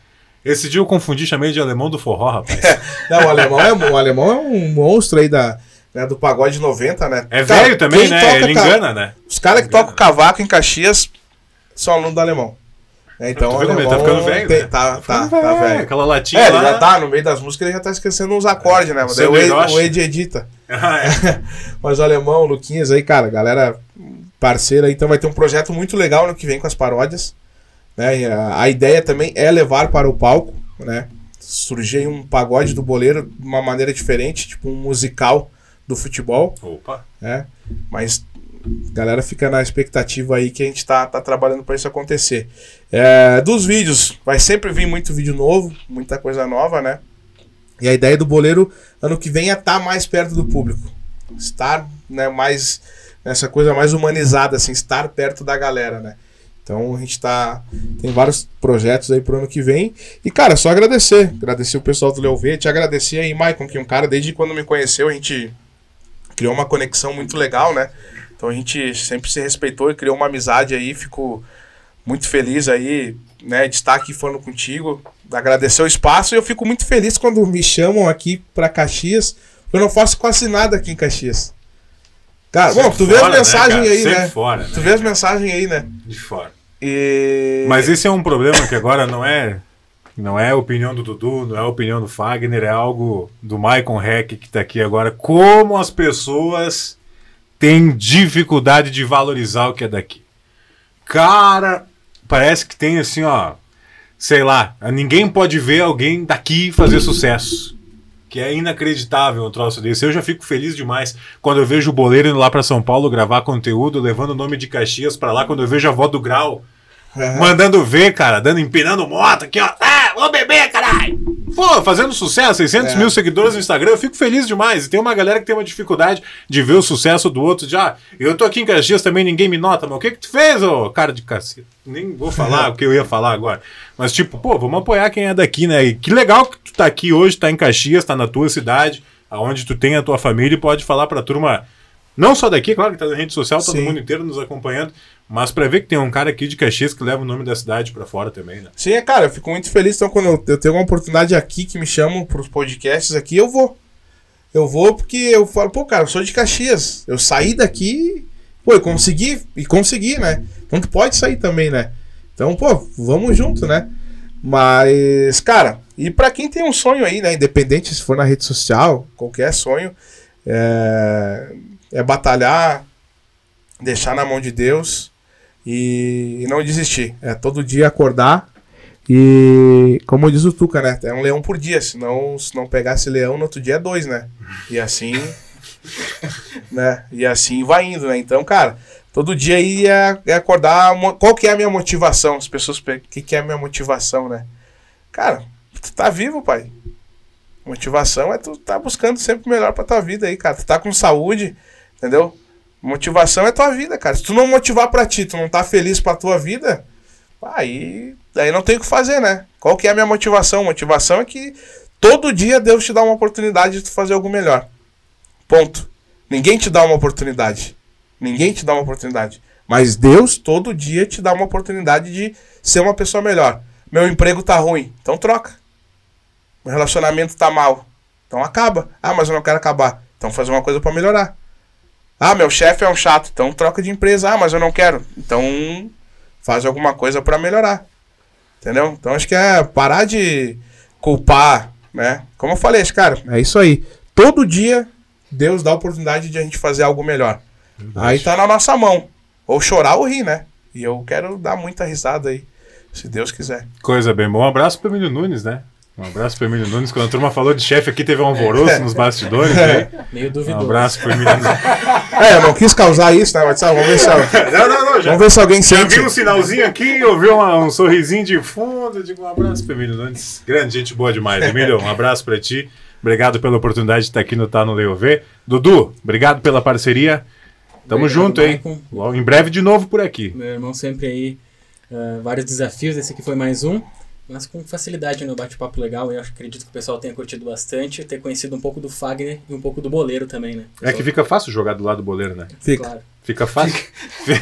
Esse dia eu confundi, chamei de alemão do forró, rapaz. Não, o alemão é, o alemão é um monstro aí da, né, do pagode 90, né? É Cara, velho também, né? toca Ele engana, né? Os caras que tocam cavaco em Caxias são alunos do alemão. É, então, o ele alemão tá ficando velho, tem- né? Tá, tá, ficando tá velho. Aquela latinha É, ele lá. já tá no meio das músicas, ele já tá esquecendo uns acordes, né? Mas daí o Ed, o Ed edita. Ah, é. Mas o alemão, o Luquinhas aí, cara, galera parceira, aí, então vai ter um projeto muito legal no que vem com as paródias. Né? A, a ideia também é levar para o palco, né? Surgir um pagode do boleiro de uma maneira diferente, tipo um musical do futebol, Opa. né? Mas a galera fica na expectativa aí que a gente tá, tá trabalhando para isso acontecer. É, dos vídeos, vai sempre vir muito vídeo novo, muita coisa nova, né? E a ideia do boleiro ano que vem é estar mais perto do público. Estar né, mais nessa coisa mais humanizada, assim, estar perto da galera, né? Então a gente tá. Tem vários projetos aí pro ano que vem. E, cara, só agradecer. Agradecer o pessoal do Leuve. Te agradecer aí, Maicon, que é um cara, desde quando me conheceu, a gente criou uma conexão muito legal, né? Então a gente sempre se respeitou e criou uma amizade aí. Fico muito feliz aí, né, de estar aqui falando contigo. Agradecer o espaço e eu fico muito feliz quando me chamam aqui para Caxias. Eu não faço quase nada aqui em Caxias. Cara, bom, tu vê as mensagens né, aí, né? Fora, né? Tu vê as mensagens aí, né? De fora. E... Mas esse é um problema que agora não é não é a opinião do Dudu, não é a opinião do Fagner, é algo do Maicon Heck que tá aqui agora. Como as pessoas têm dificuldade de valorizar o que é daqui. Cara, parece que tem assim, ó. Sei lá, ninguém pode ver alguém daqui fazer sucesso. Que é inacreditável um troço desse. Eu já fico feliz demais quando eu vejo o Boleiro indo lá para São Paulo gravar conteúdo, levando o nome de Caxias para lá, quando eu vejo a avó do Grau Uhum. Mandando ver, cara, dando, empinando moto aqui, ó. Ah, vou beber, caralho! Pô, fazendo sucesso, 600 é. mil seguidores no Instagram, eu fico feliz demais. E tem uma galera que tem uma dificuldade de ver o sucesso do outro. Já, ah, eu tô aqui em Caxias também, ninguém me nota, mas o que que tu fez, ô cara de cacete? Nem vou falar o que eu ia falar agora. Mas tipo, pô, vamos apoiar quem é daqui, né? E que legal que tu tá aqui hoje, tá em Caxias, tá na tua cidade, aonde tu tem a tua família e pode falar pra turma não só daqui, claro que tá na rede social, todo Sim. mundo inteiro nos acompanhando, mas para ver que tem um cara aqui de Caxias que leva o nome da cidade para fora também, né? Sim, é, cara, eu fico muito feliz. Então, quando eu, eu tenho uma oportunidade aqui que me chamam pros podcasts aqui, eu vou. Eu vou porque eu falo, pô, cara, eu sou de Caxias. Eu saí daqui, pô, eu consegui, e consegui, né? Então tu pode sair também, né? Então, pô, vamos junto, né? Mas, cara, e para quem tem um sonho aí, né? Independente se for na rede social, qualquer sonho, é é batalhar, deixar na mão de Deus e, e não desistir. É todo dia acordar e, como diz o Tuca, né? É um leão por dia. Se não, se não pegasse leão, no outro dia é dois, né? E assim. né? E assim vai indo, né? Então, cara, todo dia aí é, é acordar. Qual que é a minha motivação? As pessoas perguntam, o que, que é a minha motivação, né? Cara, tu tá vivo, pai. Motivação é tu tá buscando sempre o melhor pra tua vida aí, cara. Tu tá com saúde, Entendeu? Motivação é tua vida, cara. Se tu não motivar para ti, tu não tá feliz pra tua vida, aí, aí não tem o que fazer, né? Qual que é a minha motivação? Motivação é que todo dia Deus te dá uma oportunidade de tu fazer algo melhor. Ponto. Ninguém te dá uma oportunidade. Ninguém te dá uma oportunidade. Mas Deus todo dia te dá uma oportunidade de ser uma pessoa melhor. Meu emprego tá ruim, então troca. Meu relacionamento tá mal, então acaba. Ah, mas eu não quero acabar. Então faz uma coisa para melhorar. Ah, meu chefe é um chato, então troca de empresa. Ah, mas eu não quero. Então faz alguma coisa para melhorar. Entendeu? Então acho que é parar de culpar, né? Como eu falei, cara, é isso aí. Todo dia Deus dá a oportunidade de a gente fazer algo melhor. Verdade. Aí tá na nossa mão. Ou chorar ou rir, né? E eu quero dar muita risada aí, se Deus quiser. Coisa bem bom. Um abraço pro Emílio Nunes, né? Um abraço para o Emílio Nunes. Quando a turma falou de chefe aqui, teve um alvoroço é. nos bastidores. Né? Meio duvidoso. Um abraço para o Emílio Nunes. É, eu não quis causar isso, né? Mas vamos ver se, não, não, não, já, vamos ver se alguém sente. Já vi um sinalzinho aqui, ouvi um sorrisinho de fundo. Digo um abraço para o Emílio Nunes. Grande gente boa demais. Emílio, um abraço para ti. Obrigado pela oportunidade de estar aqui no Tá no Leo V. Dudu, obrigado pela parceria. Tamo obrigado, junto, hein? Em breve de novo por aqui. Meu irmão sempre aí. Uh, vários desafios. Esse aqui foi mais um mas com facilidade no bate-papo legal. Eu acredito que o pessoal tenha curtido bastante, ter conhecido um pouco do Fagner e um pouco do Boleiro também, né? É que fica fácil jogar do lado do Boleiro, né? Fica. Claro. Fica fácil.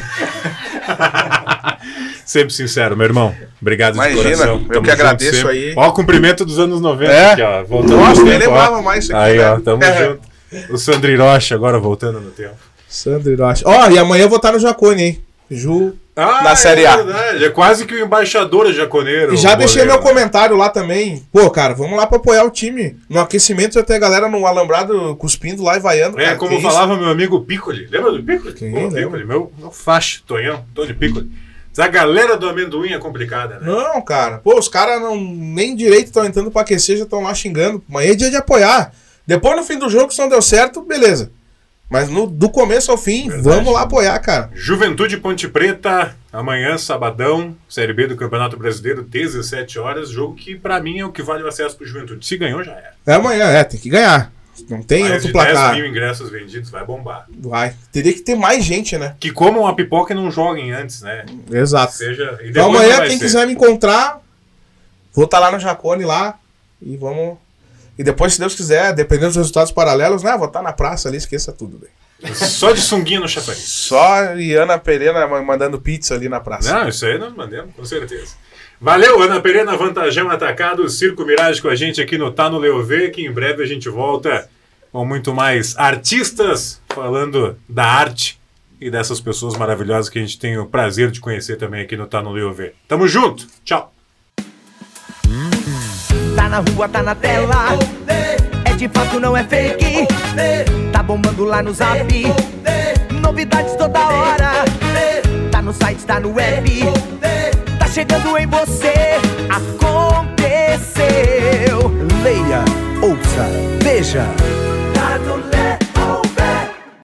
sempre sincero, meu irmão. Obrigado Imagina, de coração. eu que agradeço sempre. aí. Ó, o cumprimento dos anos 90 é? aqui, ó. Voltando Nossa, nem lembrava mais isso aqui. Aí, né? ó, tamo é. junto. O Sandro Hiroshi agora voltando no tempo. Sandro Hiroshi. Ó, e amanhã eu vou estar no Jacone, hein? Ju ah, na Série é A. Verdade. É quase que o embaixador jaconeiro. E já deixei meu comentário lá também. Pô, cara, vamos lá pra apoiar o time. No aquecimento já tem a galera no alambrado cuspindo lá e vaiando. É, cara, como falava isso? meu amigo Piccoli. Lembra do Piccoli? Quem Pô, Piccoli, meu, meu facho, Tonhão, de Piccoli. A galera do amendoim é complicada, né? Não, cara. Pô, os caras não nem direito estão entrando pra aquecer, já estão lá xingando. Amanhã é dia de apoiar. Depois no fim do jogo, se não deu certo, beleza. Mas no, do começo ao fim, Verdade. vamos lá apoiar, cara. Juventude Ponte Preta, amanhã, sabadão, Série B do Campeonato Brasileiro, 17 horas. Jogo que, para mim, é o que vale o acesso pro Juventude. Se ganhou, já era. É amanhã, é, tem que ganhar. Não tem Mais outro de placar. 10 mil ingressos vendidos, vai bombar. Vai. Teria que ter mais gente, né? Que comam a pipoca e não joguem antes, né? Exato. Seja, Então amanhã, quem ser. quiser me encontrar, vou estar lá no Jacone lá e vamos. E depois, se Deus quiser, dependendo dos resultados paralelos, né? Vou estar na praça ali, esqueça tudo, velho. Só de sunguinha no chapéu. Só Iana Pereira ma- mandando pizza ali na praça. Não, isso aí nós mandamos, com certeza. Valeu, Ana Pereira, Vantajão Atacado, Circo Mirage com a gente aqui no Tá no Leovê, que em breve a gente volta com muito mais artistas falando da arte e dessas pessoas maravilhosas que a gente tem o prazer de conhecer também aqui no Tá no Leovê. Tamo junto, tchau. Tá na rua, tá na tela. É de fato, não é fake. Tá bombando lá no zap. Novidades toda hora. Tá no site, tá no web. Tá chegando em você. Aconteceu. Leia, ouça, veja. Tá no